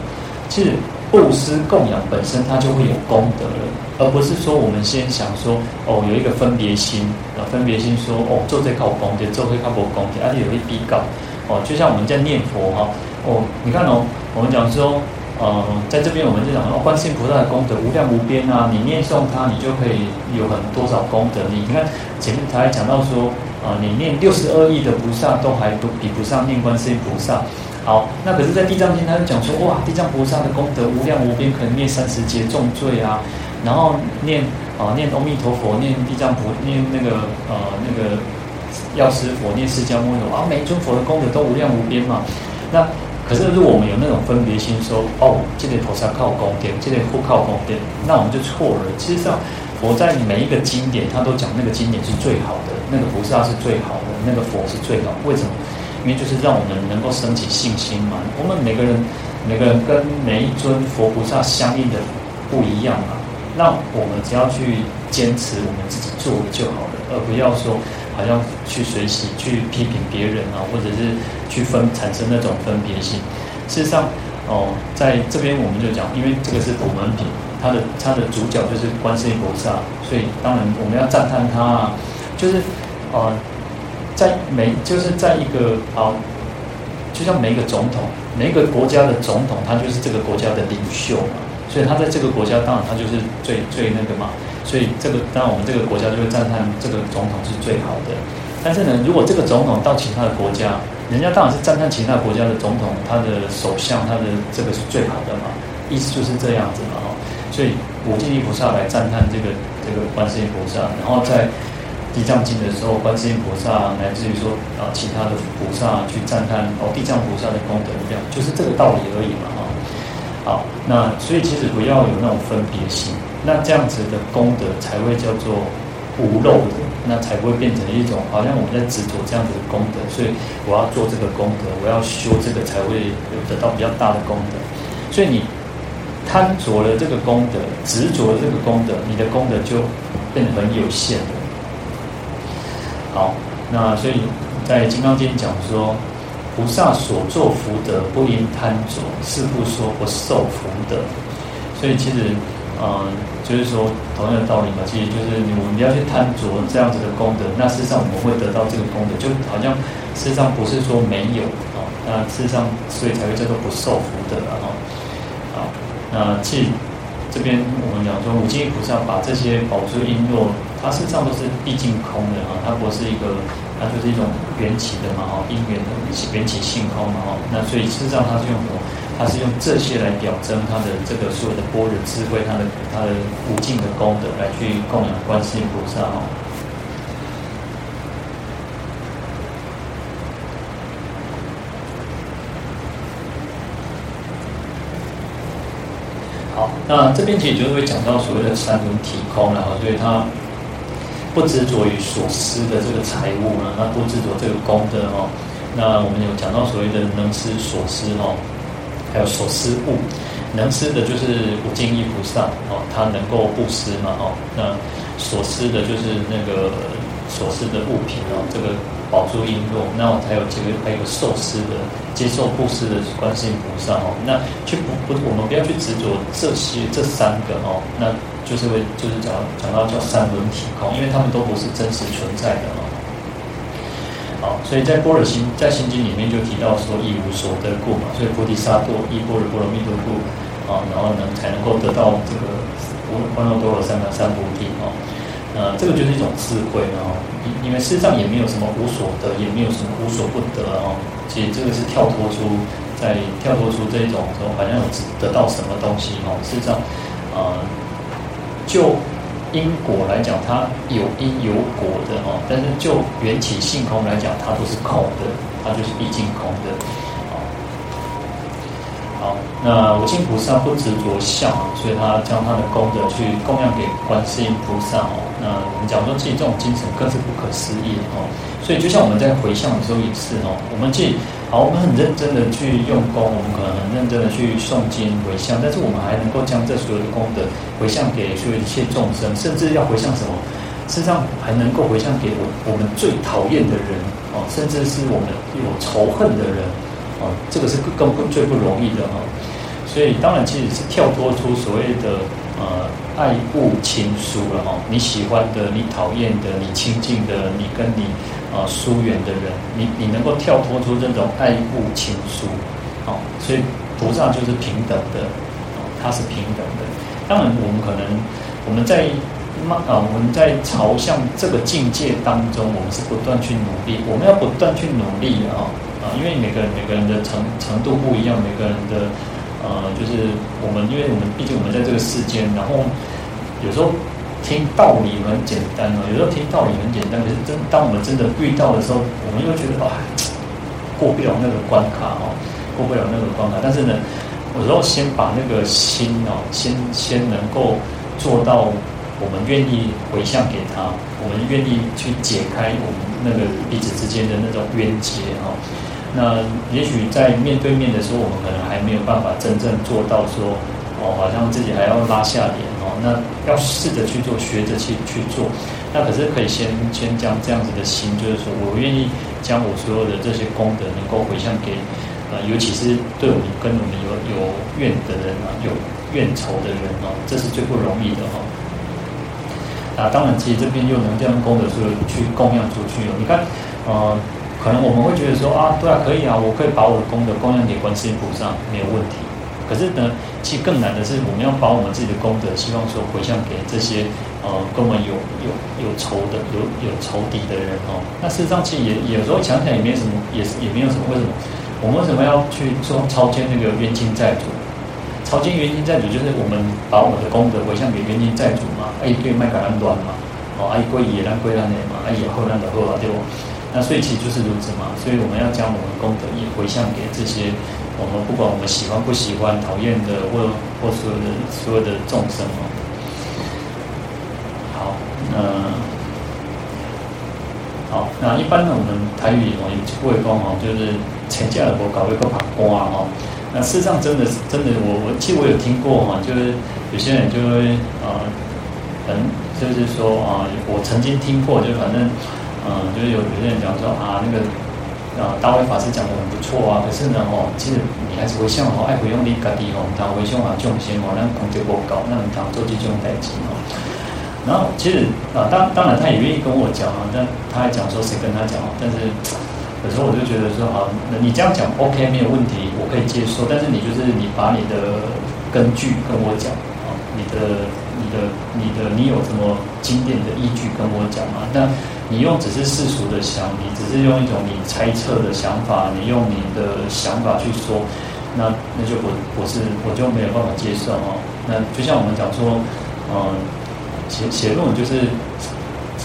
其实布施供养本身它就会有功德了，而不是说我们先想说哦有一个分别心啊，分别心说哦做这靠功德，做这靠不功德，而且有一比较。哦，就像我们在念佛哈，哦，你看哦，我们讲说呃，在这边我们就讲哦，观世音菩萨的功德无量无边啊，你念诵它，你就可以有很多少功德。你看前面他还讲到说，啊、你念六十二亿的菩萨都还都比不上念观世音菩萨。好，那可是，在地藏经他就讲说，哇，地藏菩萨的功德无量无边，可能念三十劫重罪啊，然后念啊、念阿弥陀佛，念地藏菩，念那个呃那个药师佛，念释迦牟尼佛啊，每一尊佛的功德都无量无边嘛，那。可是，如果我们有那种分别心说，哦，这个菩萨靠功德，这个不靠功德，那我们就错了。其实上，佛在每一个经典，他都讲那个经典是最好的，那个菩萨是最好的，那个佛是最好的。为什么？因为就是让我们能够升起信心嘛。我们每个人，每个人跟每一尊佛菩萨相应的不一样嘛。那我们只要去坚持我们自己做的就好了，而不要说。好像去学习、去批评别人啊，或者是去分产生那种分别心。事实上，哦，在这边我们就讲，因为这个是普门品，它的它的主角就是观世音菩萨，所以当然我们要赞叹他啊。就是呃，在每就是在一个啊，就像每一个总统，每一个国家的总统，他就是这个国家的领袖嘛，所以他在这个国家，当然他就是最最那个嘛。所以这个当然，我们这个国家就会赞叹这个总统是最好的。但是呢，如果这个总统到其他的国家，人家当然是赞叹其他国家的总统，他的首相，他的这个是最好的嘛。意思就是这样子嘛，哈。所以五境力菩萨来赞叹这个这个观世音菩萨，然后在地藏经的时候，观世音菩萨乃至于说啊其他的菩萨去赞叹哦地藏菩萨的功德一样，就是这个道理而已嘛，哈。好，那所以其实不要有那种分别心。那这样子的功德才会叫做无漏的，那才不会变成一种好像我们在执着这样子的功德，所以我要做这个功德，我要修这个才会有得到比较大的功德。所以你贪着了这个功德，执着了这个功德，你的功德就变得很有限了。好，那所以在《金刚经》讲说，菩萨所作福德不应贪着，是故说不受福德。所以其实。嗯，就是说同样的道理嘛，其实就是你我们不要去贪着这样子的功德，那事实上我们会得到这个功德，就好像事实上不是说没有啊，那事实上所以才会叫做不受福德了哈。好，那其实这边我们讲说，五经菩萨把这些宝珠璎珞，它事实上都是毕竟空的啊，它不是一个，它就是一种缘起的嘛哈，因缘的缘起性空嘛哈，那所以事实上它是用什么？他是用这些来表征他的这个所有的般若智慧，他的他的无尽的功德来去供养观世音菩萨哦。好，那这边其实就是会讲到所谓的三轮体空了哈，所以他不执着于所思的这个财物呢，他不执着这个功德哦。那我们有讲到所谓的能施所思哦。还有所施物，能施的就是五境力菩萨哦，他能够布施嘛哦。那所施的就是那个所施的物品哦，这个宝珠璎珞。那还有这个还有受施的，接受布施的观世音菩萨哦。那去不不，我们不要去执着这些这三个哦，那就是会就是讲讲到叫三轮体空，因为他们都不是真实存在的哦。好，所以在波若心在心经里面就提到说，一无所得故嘛，所以菩提萨埵依般若波罗蜜多故啊，然后呢才能够得到这个无般若多罗三藐三菩提啊，呃，这个就是一种智慧啊，因因为事实上也没有什么无所得，也没有什么无所不得啊，其实这个是跳脱出在跳脱出这一种说好像有得到什么东西哦，事实上啊，就。因果来讲，它有因有果的哈，但是就缘起性空来讲，它都是空的，它就是毕竟空的。好，那五境菩萨不执着相，所以他将他的功德去供养给观世音菩萨哦。呃我们讲说，自己这种精神更是不可思议哦。所以就像我们在回向的时候也是哦，我们既好，我们很认真的去用功，我们可能很认真的去诵经回向，但是我们还能够将这所有的功德回向给所有一切众生，甚至要回向什么？事实上还能够回向给我我们最讨厌的人哦，甚至是我们有仇恨的人哦，这个是更不最不容易的哦。所以当然其实是跳脱出所谓的呃爱恶亲疏了哈，你喜欢的、你讨厌的、你亲近的、你跟你。啊，疏远的人，你你能够跳脱出这种爱恶情疏，好，所以菩萨就是平等的，他是平等的。当然，我们可能我们在啊，我们在朝向这个境界当中，我们是不断去努力，我们要不断去努力啊啊，因为每个人每个人的程程度不一样，每个人的呃，就是我们，因为我们毕竟我们在这个世间，然后有时候。听道理很简单哦，有时候听道理很简单，可是真当我们真的遇到的时候，我们又觉得啊，过不了那个关卡哦，过不了那个关卡。但是呢，有时候先把那个心哦，先先能够做到，我们愿意回向给他，我们愿意去解开我们那个彼此之间的那种冤结哦。那也许在面对面的时候，我们可能还没有办法真正做到说。哦，好像自己还要拉下脸哦，那要试着去做，学着去去做。那可是可以先先将这样子的心，就是说我愿意将我所有的这些功德能够回向给呃，尤其是对我们跟我们有有怨的人啊，有怨仇的人哦，这是最不容易的哈。啊，当然，其实这边又能将功德所有去供养出去哦。你看，呃，可能我们会觉得说啊，对啊，可以啊，我可以把我的功德供养给观世音菩萨，没有问题。可是呢，其实更难的是，我们要把我们自己的功德，希望说回向给这些呃跟我们有有有仇的、有有仇敌的人哦。那事实上，其实也有时候想想也没什么，也是也没有什么。为什么？我们为什么要去说超荐那个冤亲债主？超荐冤亲债主就是我们把我们的功德回向给冤亲债主嘛。哎，对，麦稈兰端嘛，哦，哎，归也兰归兰的嘛，哎，也后兰的后啊，对不？那所以其实就是如此嘛。所以我们要将我们功德也回向给这些。我们不管我们喜欢不喜欢、讨厌的或或所有的所有的众生哦，好，那好，那一般呢，我们台语哦也不会讲哦，就是请假了我搞一个旁观哦。那事实上真的是真的，我我其实我有听过哈，就是有些人就会啊，嗯，就是说啊，我曾经听过，就反正嗯，就是有有些人讲说啊那个。啊，大卫法师讲的很不错啊，可是呢，哦，其实你还是回向哦，爱不用力家己哦，当回向啊，众生哦，那功德不高，那当做这种代志哦。然后其实啊，当当然他也愿意跟我讲啊，但他还讲说谁跟他讲，但是有时候我就觉得说，好，你这样讲 OK 没有问题，我可以接受，但是你就是你把你的根据跟我讲啊，你的你的你的你有什么经典的依据跟我讲啊？那。你用只是世俗的想，你只是用一种你猜测的想法，你用你的想法去说，那那就不不是，我就没有办法接受哦。那就像我们讲说，嗯，写写论文就是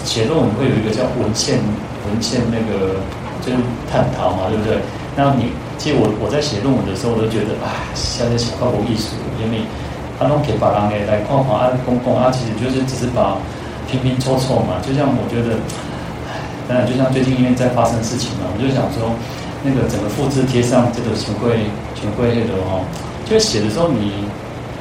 写论文会有一个叫文献文献那个就是探讨嘛，对不对？那你其实我我在写论文的时候，我都觉得啊，现在写考古艺术，因为他们可以把人给来看看啊，公共啊，其实就是只是把拼拼凑凑嘛，就像我觉得。当然，就像最近因为在发生事情嘛，我就想说，那个整个复制贴上这个权贵权贵那个哦，就写的时候你，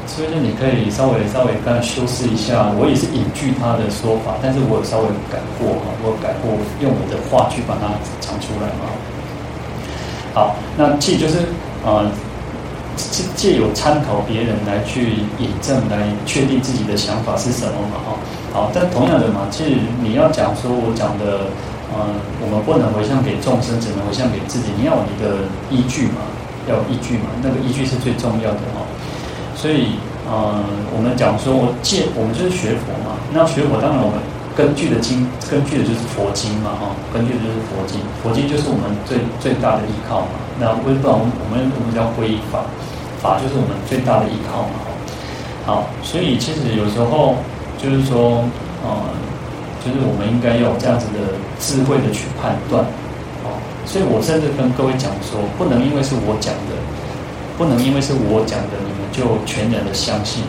所以说你可以稍微稍微刚修饰一下，我也是引据他的说法，但是我有稍微改过哈，我改过用我的话去把它讲出来嘛。好，那其实就是呃，借借有参考别人来去引证，来确定自己的想法是什么嘛哈。好，但同样的嘛，其实你要讲说我讲的。嗯，我们不能回向给众生，只能回向给自己。你要有你的依据嘛，要有依据嘛，那个依据是最重要的哦。所以，呃，我们讲说，我借我们就是学佛嘛。那学佛当然我们根据的经，根据的就是佛经嘛，哈，根据的就是佛经。佛经就是我们最最大的依靠嘛。那不然我们我们我们叫皈依法，法就是我们最大的依靠嘛。好，所以其实有时候就是说，嗯。就是我们应该要有这样子的智慧的去判断，哦，所以我甚至跟各位讲说，不能因为是我讲的，不能因为是我讲的，你们就全然的相信，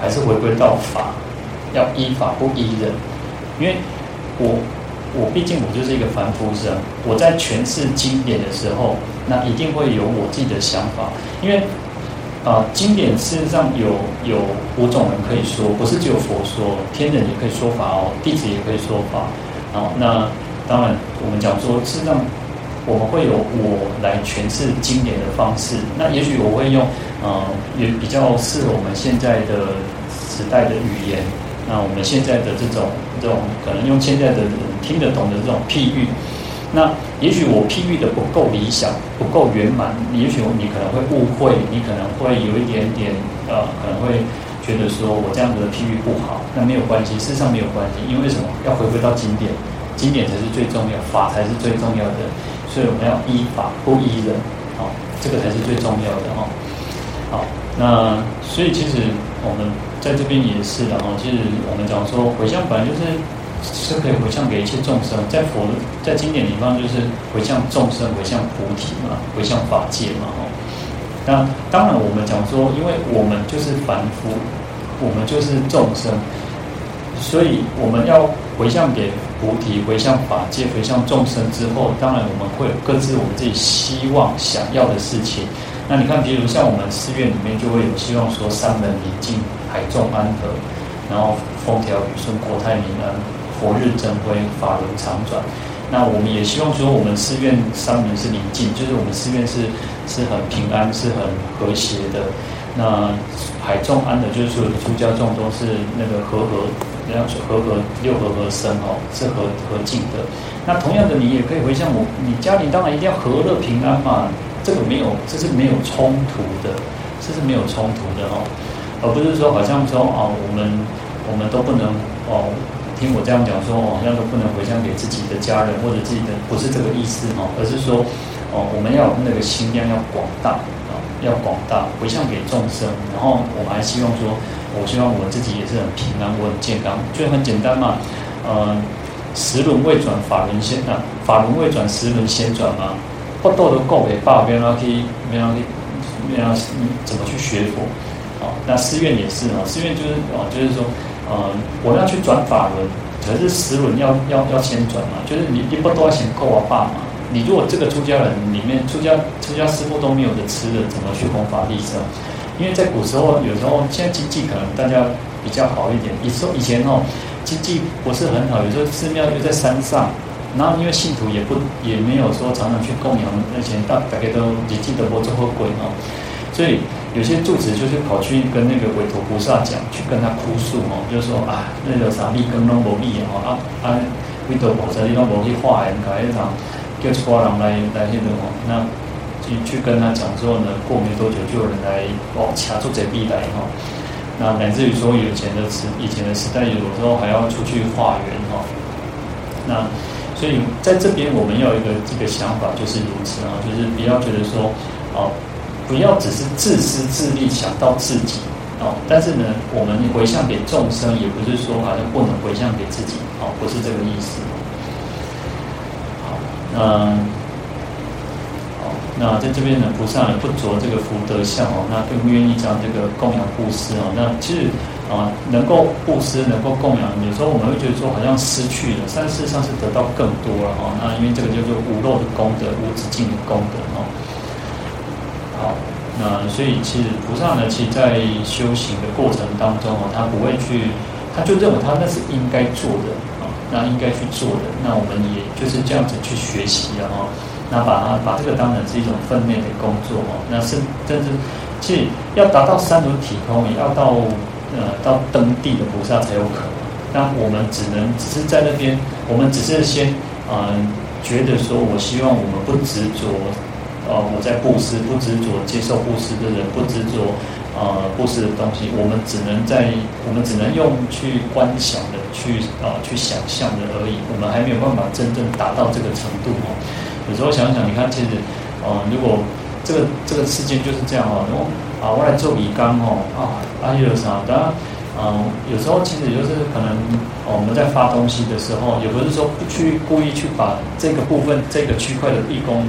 还是回归到法，要依法不依人，因为我我毕竟我就是一个凡夫生，我在诠释经典的时候，那一定会有我自己的想法，因为。啊，经典事实上有有五种人可以说，不是只有佛说，天人也可以说法哦，弟子也可以说法。好，那当然我们讲说，事实上我们会有我来诠释经典的方式。那也许我会用，呃，也比较适合我们现在的时代的语言。那我们现在的这种这种可能用现在的听得懂的这种譬喻，那也许我譬喻的不够理想，不够圆满，也许你可能会误会，你可能会有一点点呃，可能会觉得说我这样子的譬喻不好。那没有关系，事实上没有关系，因为什么？要回归到经典，经典才是最重要，法才是最重要的。所以我们要依法不依人，好，这个才是最重要的哈。好，那所以其实我们在这边也是的哈。其实我们讲说回向本来就是。是可以回向给一切众生，在佛在经典里方就是回向众生，回向菩提嘛，回向法界嘛，哈。那当然，我们讲说，因为我们就是凡夫，我们就是众生，所以我们要回向给菩提，回向法界，回向众生之后，当然我们会有各自我们自己希望想要的事情。那你看，比如像我们寺院里面就会有希望说，三门宁静，海众安和，然后风调雨顺，国泰民安。佛日增辉，法轮常转。那我们也希望说，我们寺院三门是宁静，就是我们寺院是是很平安，是很和谐的。那海众安的，就是所有的出家众都是那个和和，人家说和和六和合生哦，是和和静的。那同样的，你也可以回向我，你家里当然一定要和乐平安嘛，这个没有，这是没有冲突的，这是没有冲突的哦，而不是说好像说啊，我们我们都不能哦。听我这样讲说，好像都不能回向给自己的家人或者自己的，不是这个意思哈，而是说，哦，我们要那个心量要广大啊，要广大回向给众生，然后我还希望说，我希望我自己也是很平安，我很健康，就很简单嘛，呃，十轮未转法轮先啊，法轮未转十轮先转嘛，不多的够给爸，别让去，别让去，别让怎么去学佛，啊，那寺院也是啊，寺院就是哦，就是说。呃，我要去转法轮，可是十轮要要要先转嘛，就是你你不都要先够啊爸嘛？你如果这个出家人里面出家出家师父都没有的吃的，怎么去弘法利生？因为在古时候，有时候现在经济可能大家比较好一点，以说以前哦经济不是很好，有时候寺庙又在山上，然后因为信徒也不也没有说常常去供养那些大大概都你记得不这么贵哦，所以。有些住持就是跑去跟那个韦陀菩萨讲，去跟他哭诉哦，就是说啊，那个啥利根拢无利哦，啊啊，韦陀菩萨你拢无去化缘，搞一场叫一挂人来来那个哦，那去去跟他讲之后呢，过没多久就有人来哦，掐住这币来哈，那乃至于说以前的时以前的时代，有时候还要出去化缘哈，那所以在这边我们要有一个这个想法就是如此啊，就是不要觉得说哦。不要只是自私自利，想到自己哦。但是呢，我们回向给众生，也不是说好像不能回向给自己哦，不是这个意思。好，那好，那在这边呢，菩萨呢不着这个福德相哦，那更不愿意将这个供养布施哦。那其实啊，能够布施，能够供养，有时候我们会觉得说好像失去了，但事实上是得到更多了哦。那因为这个叫做无漏的功德，无止境的功德哦。好，那所以其实菩萨呢，其实在修行的过程当中哦，他不会去，他就认为他那是应该做的啊，那应该去做的，那我们也就是这样子去学习了哈，那把它把这个当成是一种分内的工作哦，那是真是其实要达到三轮体空，也要到呃到登地的菩萨才有可能。那我们只能只是在那边，我们只是先嗯、觉得说，我希望我们不执着。呃，我在布施，不执着接受布施的人，不执着呃布施的东西，我们只能在，我们只能用去观想的，去、呃、去想象的而已，我们还没有办法真正达到这个程度哦。有时候想想，你看，其实呃，如果这个这个世界就是这样哦，然后啊，我来做乙刚哦，啊，阿有啥？当然，嗯，有时候其实就是可能、呃、我们在发东西的时候，也不是说不去故意去把这个部分这个区块的义工。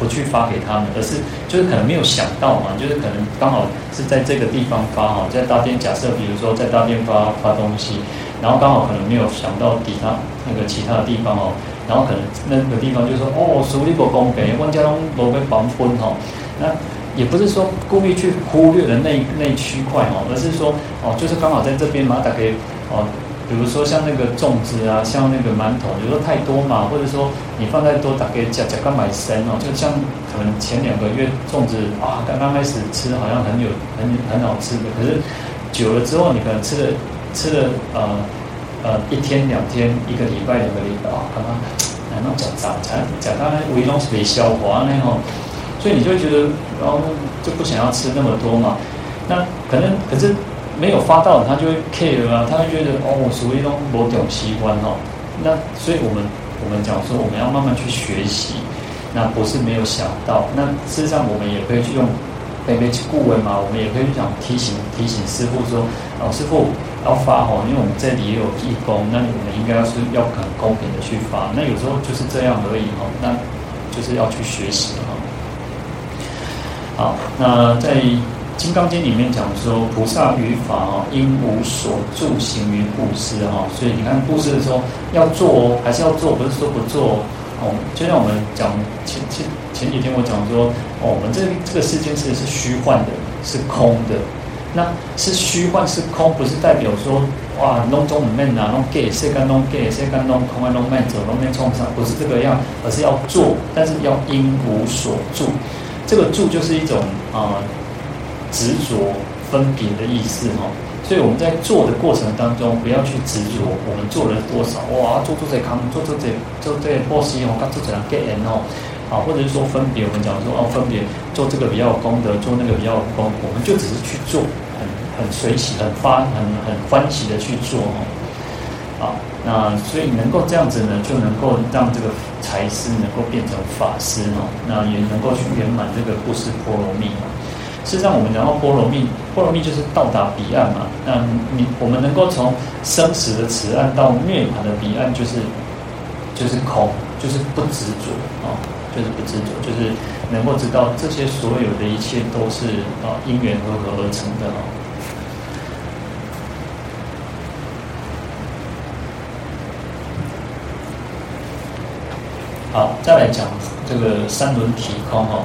不去发给他们，而是就是可能没有想到嘛，就是可能刚好是在这个地方发哈，在大殿假设，比如说在大殿发发东西，然后刚好可能没有想到抵他那个其他的地方哦，然后可能那个地方就说哦，属于不公平，万家拢都被绑分哈，那也不是说故意去忽略了那那区块哦，而是说哦，就是刚好在这边嘛，大概哦。比如说像那个粽子啊，像那个馒头，有时候太多嘛，或者说你放太多，大概加加刚买生哦，就像可能前两个月粽子啊，刚刚开始吃好像很有很很好吃的，可是久了之后，你可能吃了吃了呃呃一天两天一个礼拜两个礼拜啊，刚刚然后讲杂才讲到那胃东西没消化那吼，所以你就觉得然后就不想要吃那么多嘛。那可能可是没有发到，他就会 care 啊，他会觉得哦，我属于一种某种习惯哦。那所以我们我们讲说，我们要慢慢去学习，那不是没有想到。那事实上，我们也可以去用。可以去顾问嘛，我们也可以去讲提醒提醒师傅说，老、哦、师傅要发吼，因为我们这里也有义工，那你们应该要是要很公平的去发。那有时候就是这样而已哈，那就是要去学习哈。好，那在《金刚经》里面讲说，菩萨于法哦，应无所住行于布施哈。所以你看布施的时候要做哦，还是要做，不是说不做哦。就像我们讲前前。前几天我讲说，哦，我们这这个世间是是虚幻的，是空的。那是虚幻是空，不是代表说，哇，弄中里面呐，弄给谁干弄给谁干弄空啊，弄慢走，弄面冲上，不是这个样，而是要做，但是要应无所住。这个住就是一种啊、呃、执着分别的意思哈。所以我们在做的过程当中，不要去执着我们做了多少，哇，做做这康，做做这做这波西哦，刚做这样给人哦。啊，或者是说分别，我们讲说哦，分别做这个比较有功德，做那个比较有功，我们就只是去做，很很随喜，很发，很很欢喜的去做哦。啊，那所以能够这样子呢，就能够让这个财师能够变成法师哦，那也能够去圆满这个布施波罗蜜嘛。事实上，我们讲到波罗蜜，波罗蜜就是到达彼岸嘛。那你我们能够从生死的此岸到涅槃的彼岸，就是就是空，就是不执着啊。就是不执着，就是能够知道这些所有的一切都是啊因缘和合而成的哦。好，再来讲这个三轮体空哦。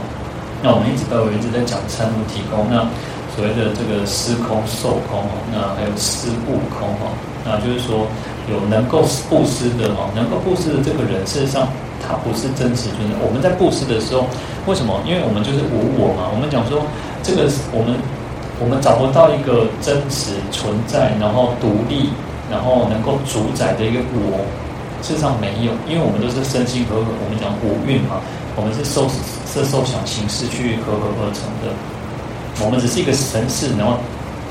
那我们一直都有一直在讲参悟体空，那所谓的这个施空、受空哦，那还有施物空哦，那就是说有能够布施的哦，能够布施的这个人，事实上。他不是真实存在。我们在布施的时候，为什么？因为我们就是无我嘛。我们讲说，这个我们我们找不到一个真实存在，然后独立，然后能够主宰的一个我，事实上没有。因为我们都是身心合合。我们讲五蕴嘛，我们是受是受想行识去合合而成的。我们只是一个神识，然后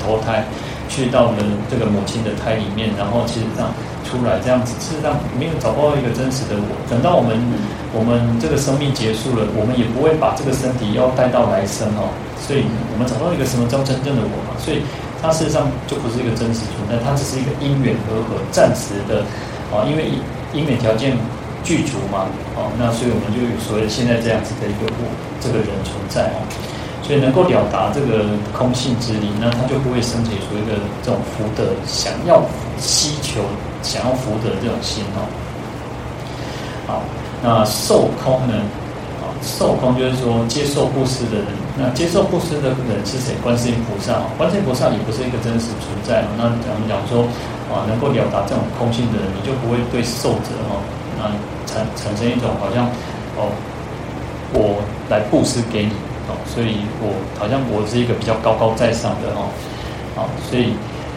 投胎去到我们这个母亲的胎里面，然后其实上。出来这样子，事实上没有找到一个真实的我。等到我们我们这个生命结束了，我们也不会把这个身体要带到来生哦。所以我们找到一个什么叫真正的我嘛？所以它事实上就不是一个真实存在，它只是一个因缘和合，暂时的啊，因为因缘条件具足嘛，哦，那所以我们就有所谓现在这样子的一个物这个人存在哦。所以能够了达这个空性之理，那他就不会生起出一个这种福德想要希求、想要福德这种心哦。好，那受空呢？啊，受空就是说接受布施的人。那接受布施的人是谁？观世音菩萨。观世音菩萨也不是一个真实存在。那我们讲说啊，能够了达这种空性的人，你就不会对受者哈，那产产生一种好像哦，我来布施给你。哦，所以我好像我是一个比较高高在上的哦，好，所以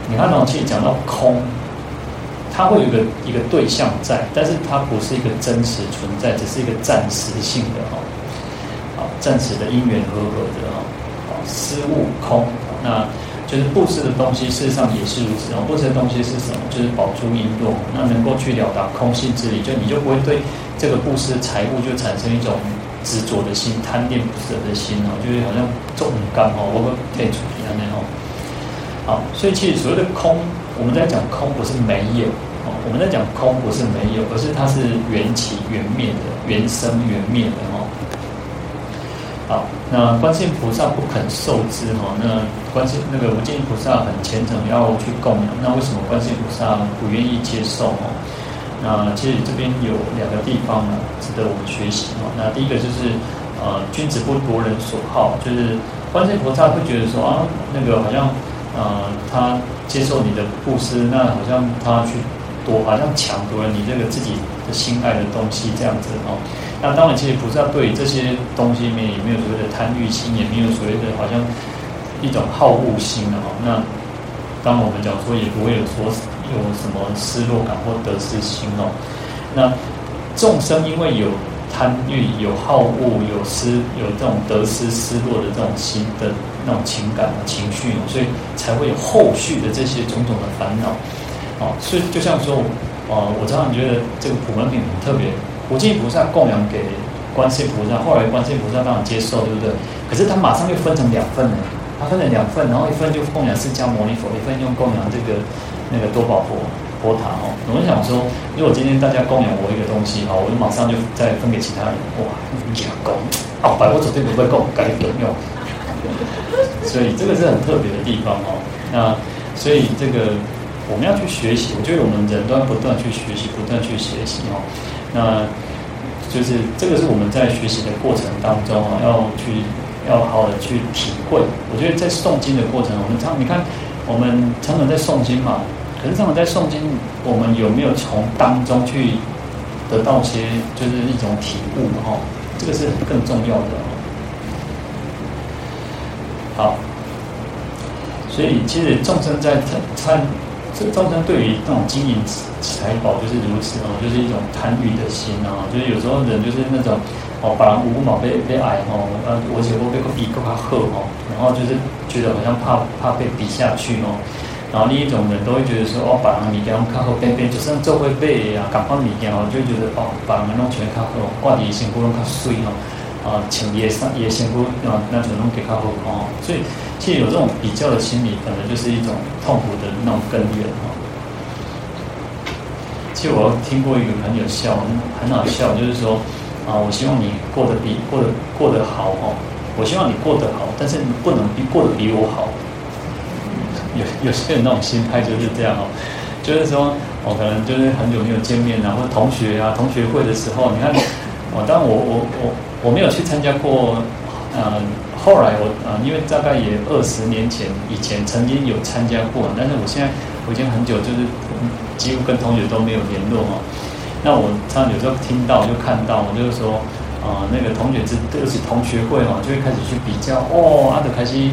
你看哦，其实讲到空，它会有一个一个对象在，但是它不是一个真实存在，只是一个暂时性的哈，好，暂时的因缘和合的哈，好，失物空，那就是布施的东西，事实上也是如此哦。布施的东西是什么？就是宝珠璎珞，那能够去了达空性之理，就你就不会对这个布施财物就产生一种。执着的心，贪恋不舍的心哦，就是好像重干哦，我会退出一样的哦。好，所以其实所谓的空，我们在讲空不是没有哦，我们在讲空不是没有，而是它是缘起缘灭的，缘生缘灭的哦。那观世音菩萨不肯受之哈，那观世那个无尽菩萨很虔诚要去供养，那为什么观世音菩萨不愿意接受哦？那其实这边有两个地方呢，值得我们学习哈。那第一个就是，呃，君子不夺人所好，就是观世音菩萨会觉得说啊，那个好像，呃，他接受你的布施，那好像他去我，好像抢夺了你这个自己的心爱的东西这样子哦。那当然，其实菩萨对这些东西里面也没有所谓的贪欲心，也没有所谓的好像一种好恶心的哈。那当我们讲说，也不会有说。有什么失落感或得失心哦？那众生因为有贪欲、有好恶、有失、有这种得失、失落的这种心的那种情感、情绪，所以才会有后续的这些种种的烦恼。哦，所以就像说，哦，我常常觉得这个普门品很特别。无尽菩萨供养给观世菩萨，后来观世菩萨当然接受，对不对？可是他马上又分成两份呢，他分成两份，然后一份就供养释迦牟尼佛，一份用供养这个那个多宝佛佛塔哦。我就想说，如果今天大家供养我一个东西哈，我就马上就再分给其他人，哇，假供哦，百佛指定不会供，改不用。所以这个是很特别的地方哦。那所以这个我们要去学习，我觉得我们人都要不断去学习，不断去学习哦。那就是这个是我们在学习的过程当中啊，要去要好好的去体会。我觉得在诵经的过程，我们常你看，我们常常在诵经嘛，可是常常在诵经，我们有没有从当中去得到些就是一种体悟哈？这个是更重要的。好，所以其实众生在参参。这众生对于那种金银财宝就是如此哦，就是一种贪欲的心啊，就是有时候人就是那种哦，把人五毛被被矮哦，呃，而且我被个比更加厚哦，然后就是觉得好像怕怕被比下去哦，然后另一种人都会觉得说哦，把人米给他们看后边边，就算做会背啊，赶快米给哦，就觉得哦，把人弄全看后，挂底辛苦弄看碎哦，啊，请也上也辛苦啊，那就弄给他后哦，所以。其实有这种比较的心理，可能就是一种痛苦的那种根源哈。其实我听过一个很有效、很好笑，就是说啊，我希望你过得比过得过得好哦。我希望你过得好，但是你不能比过得比我好。有有些人那种心态就是这样哦，就是说我可能就是很久没有见面啊，或者同学啊、同学会的时候，你看，我当然我我我我没有去参加过，嗯。后来我呃，因为大概也二十年前以前曾经有参加过，但是我现在我已经很久就是几乎跟同学都没有联络哈。那我常常有时候听到就看到，我就是说啊，那个同学之都是同学会哈，就会开始去比较哦，阿德开西。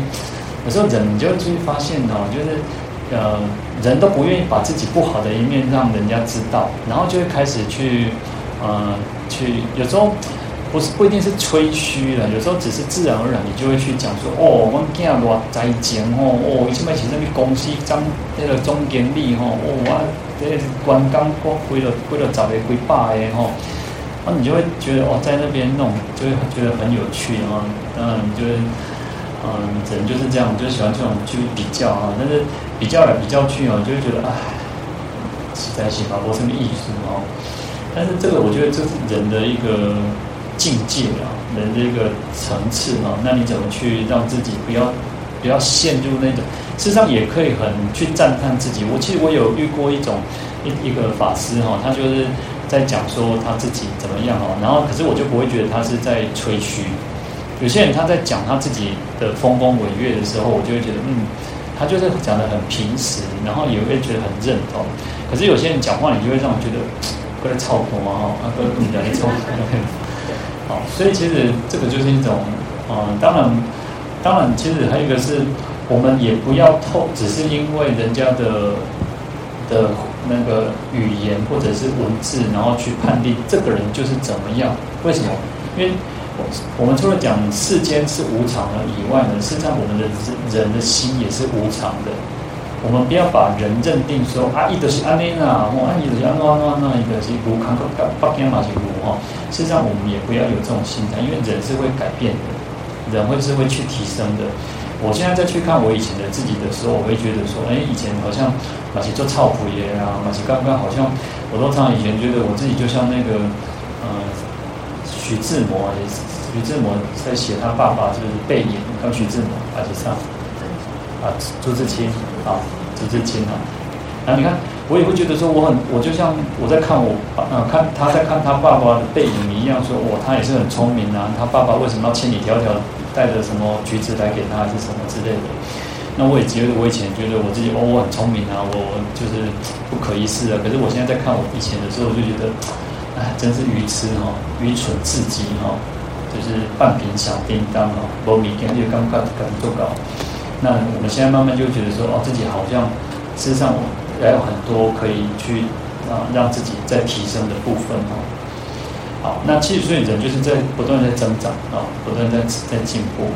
有时候人就会发现哦，就是呃，人都不愿意把自己不好的一面让人家知道，然后就会开始去呃去有时候。不是不一定是吹嘘了，有时候只是自然而然，你就会去讲说哦，我今日我在前哦，哦，以前买起这边公司张那个总经理吼，哦，我这个员工过亏了亏了找了几百的吼，那你就会觉得哦，在那边弄就会觉得很有趣啊，当然就是嗯，人就是这样，就喜欢这种去比较啊，但是比较来比较去哦，就会觉得哎，实在是吧，我什么艺术哦，但是这个我觉得这是人的一个。境界啊，人这个层次啊，那你怎么去让自己不要不要陷入那种？事实上也可以很去赞叹自己。我其实我有遇过一种一一个法师哈，他就是在讲说他自己怎么样哦，然后可是我就不会觉得他是在吹嘘。有些人他在讲他自己的丰功伟业的时候，我就会觉得嗯，他就是讲得很平实，然后也会觉得很认同。可是有些人讲话，你就会让我觉得过来操控啊，啊，过来跟人家操好，所以其实这个就是一种，嗯，当然，当然，其实还有一个是，我们也不要透，只是因为人家的的那个语言或者是文字，然后去判定这个人就是怎么样？为什么？因为我们除了讲世间是无常的以外呢，实际上我们的人的心也是无常的。我们不要把人认定说啊，伊就是安尼啦，我安，伊就是安怎安怎安怎，伊就是无康个北京嘛是无哈。事实上，我们也不要有这种心态，因为人是会改变的，人会是会去提升的。我现在再去看我以前的自己的时候，我会觉得说，哎，以前好像马是做草谱爷啊，马是刚刚好像，我都常以前觉得我自己就像那个，呃，徐志摩，徐志摩在写他爸爸就是背影，跟徐志摩马是上。啊，朱自清啊，朱自清啊，然后你看，我也会觉得说，我很，我就像我在看我爸，啊，看他在看他爸爸的背影一样，说，哇，他也是很聪明啊，他爸爸为什么要千里迢迢带着什么橘子来给他，还是什么之类的？那我也觉得，我以前觉得我自己，哦，我很聪明啊，我就是不可一世啊。可是我现在在看我以前的时候，我就觉得，哎，真是愚痴哈，愚蠢至极哈，就是半瓶小叮当哈，无米羹就刚刚刚做搞。那我们现在慢慢就觉得说，哦，自己好像事实上还有很多可以去啊，让自己再提升的部分哦。好，那其实所以人就是在不断在增长啊，不断在在进步。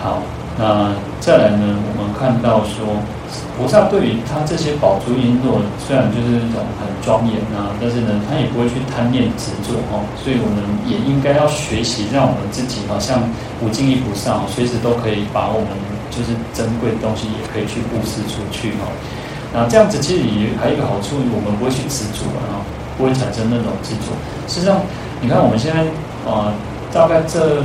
好，那再来呢，我们看到说，菩萨对于他这些宝珠璎珞，虽然就是那种很庄严啊，但是呢，他也不会去贪念执着哦。所以我们也应该要学习，让我们自己好像无尽意菩萨，随时都可以把我们就是珍贵的东西，也可以去布施出去哦。那这样子其实也还有一个好处，我们不会去执着啊。不会产生那种执着。实际上，你看我们现在啊、大概这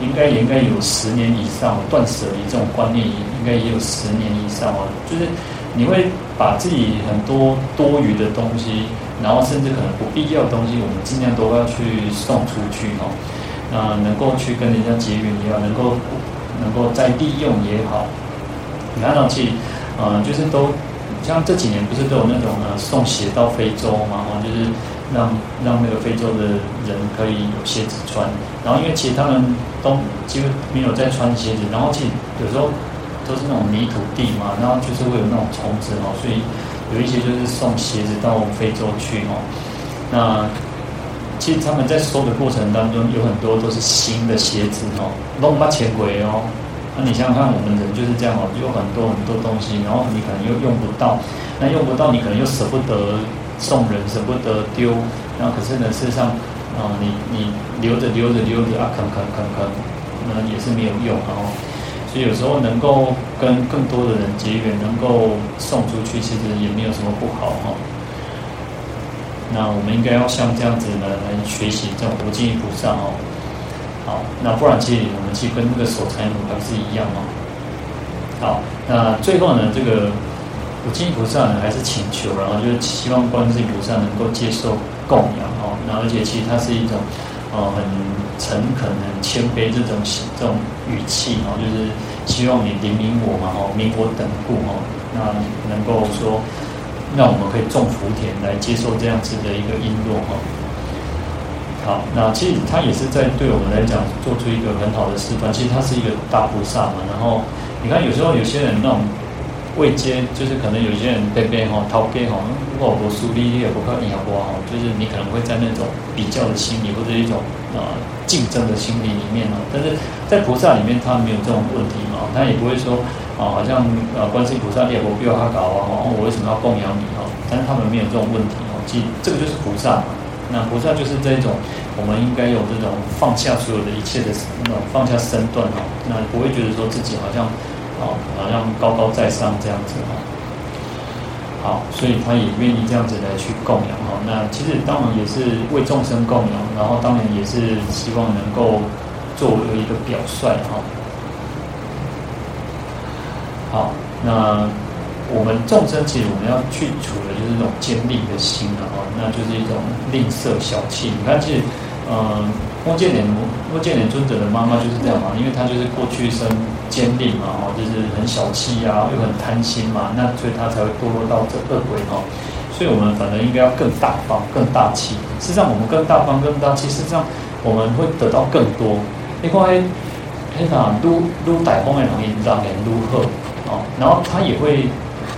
应该也应该有十年以上，断舍离这种观念应该也有十年以上哦。就是你会把自己很多多余的东西，然后甚至可能不必要的东西，我们尽量都要去送出去哦。那能够去跟人家结缘也好，能够能够再利用也好。你看到其实呃，就是都。像这几年不是都有那种呢，送鞋到非洲嘛？哈，就是让让那个非洲的人可以有鞋子穿。然后因为其实他们都几乎没有在穿鞋子，然后其实有时候都是那种泥土地嘛，然后就是会有那种虫子哦，所以有一些就是送鞋子到非洲去哦。那其实他们在收的过程当中，有很多都是新的鞋子哦，弄不前轨哦。那你想想看，我们人就是这样哦，有很多很多东西，然后你可能又用不到，那用不到你可能又舍不得送人，舍不得丢，那可是呢，事实上，啊、你你留着留着留着啊，啃啃啃啃，那也是没有用哦。所以有时候能够跟更多的人结缘，能够送出去，其实也没有什么不好哈、哦。那我们应该要像这样子呢来学习这种无尽意菩萨哦。好，那不然其实我们去跟那个守财奴还不是一样哦。好，那最后呢，这个无尽意菩萨呢还是请求，然后就是希望观世音菩萨能够接受供养哦。那而且其实它是一种呃很诚恳、很谦卑这种这种语气哦，就是希望你怜悯我嘛哦，悯我等故哦，那能够说让我们可以种福田来接受这样子的一个璎珞哈。好，那其实他也是在对我们来讲做出一个很好的示范。其实他是一个大菩萨嘛。然后你看，有时候有些人那种未接，就是可能有些人被被哈讨给哈，如果我输利也不靠你好不好？就是你可能会在那种比较的心理或者一种啊竞争的心理里面哦。但是在菩萨里面，他没有这种问题嘛，他也不会说啊，好像啊观世音菩萨也不必要他搞啊，我为什么要供养你哦？但是他们没有这种问题哦。其实这个就是菩萨嘛。那菩萨就是这种，我们应该有这种放下所有的一切的那种放下身段哈，那不会觉得说自己好像哦好像高高在上这样子哈。好，所以他也愿意这样子来去供养哈。那其实当然也是为众生供养，然后当然也是希望能够作为一个表率哈。好，那。我们众生其实我们要去除的就是那种尖利的心了哈，那就是一种吝啬小气。你看，其实，嗯，目犍连目犍连尊者的妈妈就是这样嘛，因为她就是过去生尖利嘛，哦，就是很小气啊，又很贪心嘛，那所以她才会堕落到这恶鬼哈。所以我们反而应该要更大方、更大气。事实上，我们更大方、更大气，事实上我们会得到更多。你看，黑塔撸撸歹风的容易让人撸喝哦，然后他也会。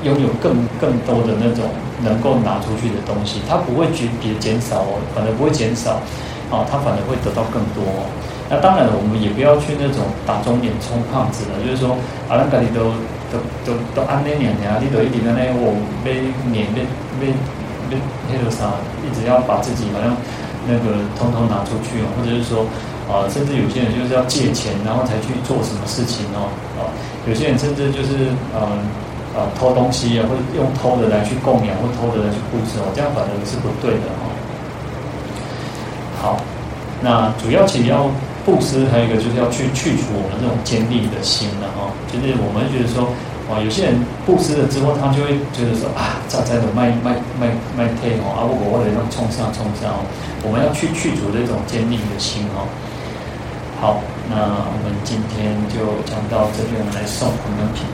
拥有更更多的那种能够拿出去的东西，他不会去别减少哦，反而不会减少，啊，他反而会得到更多哦。那当然了，我们也不要去那种打肿脸充胖子了，就是说，啊，那个你都都都都安那两年呀，你都一直在那我被脸被被被黑了啥，一直要把自己好像那个通通拿出去哦，或者是说，啊，甚至有些人就是要借钱，然后才去做什么事情哦，啊，有些人甚至就是嗯。啊，偷东西啊，或者用偷的来去供养，或偷的来去布施哦，这样反而是不对的哈。好，那主要其实要布施，还有一个就是要去去除我们这种坚定的心了哈。就是我们觉得说，啊，有些人布施了之后，他就会觉得说啊，在在的卖卖卖卖贴哦，啊，我我得让冲上冲上哦。我们要去去除这种坚定的心哦。好，那我们今天就讲到这边，来送我们品。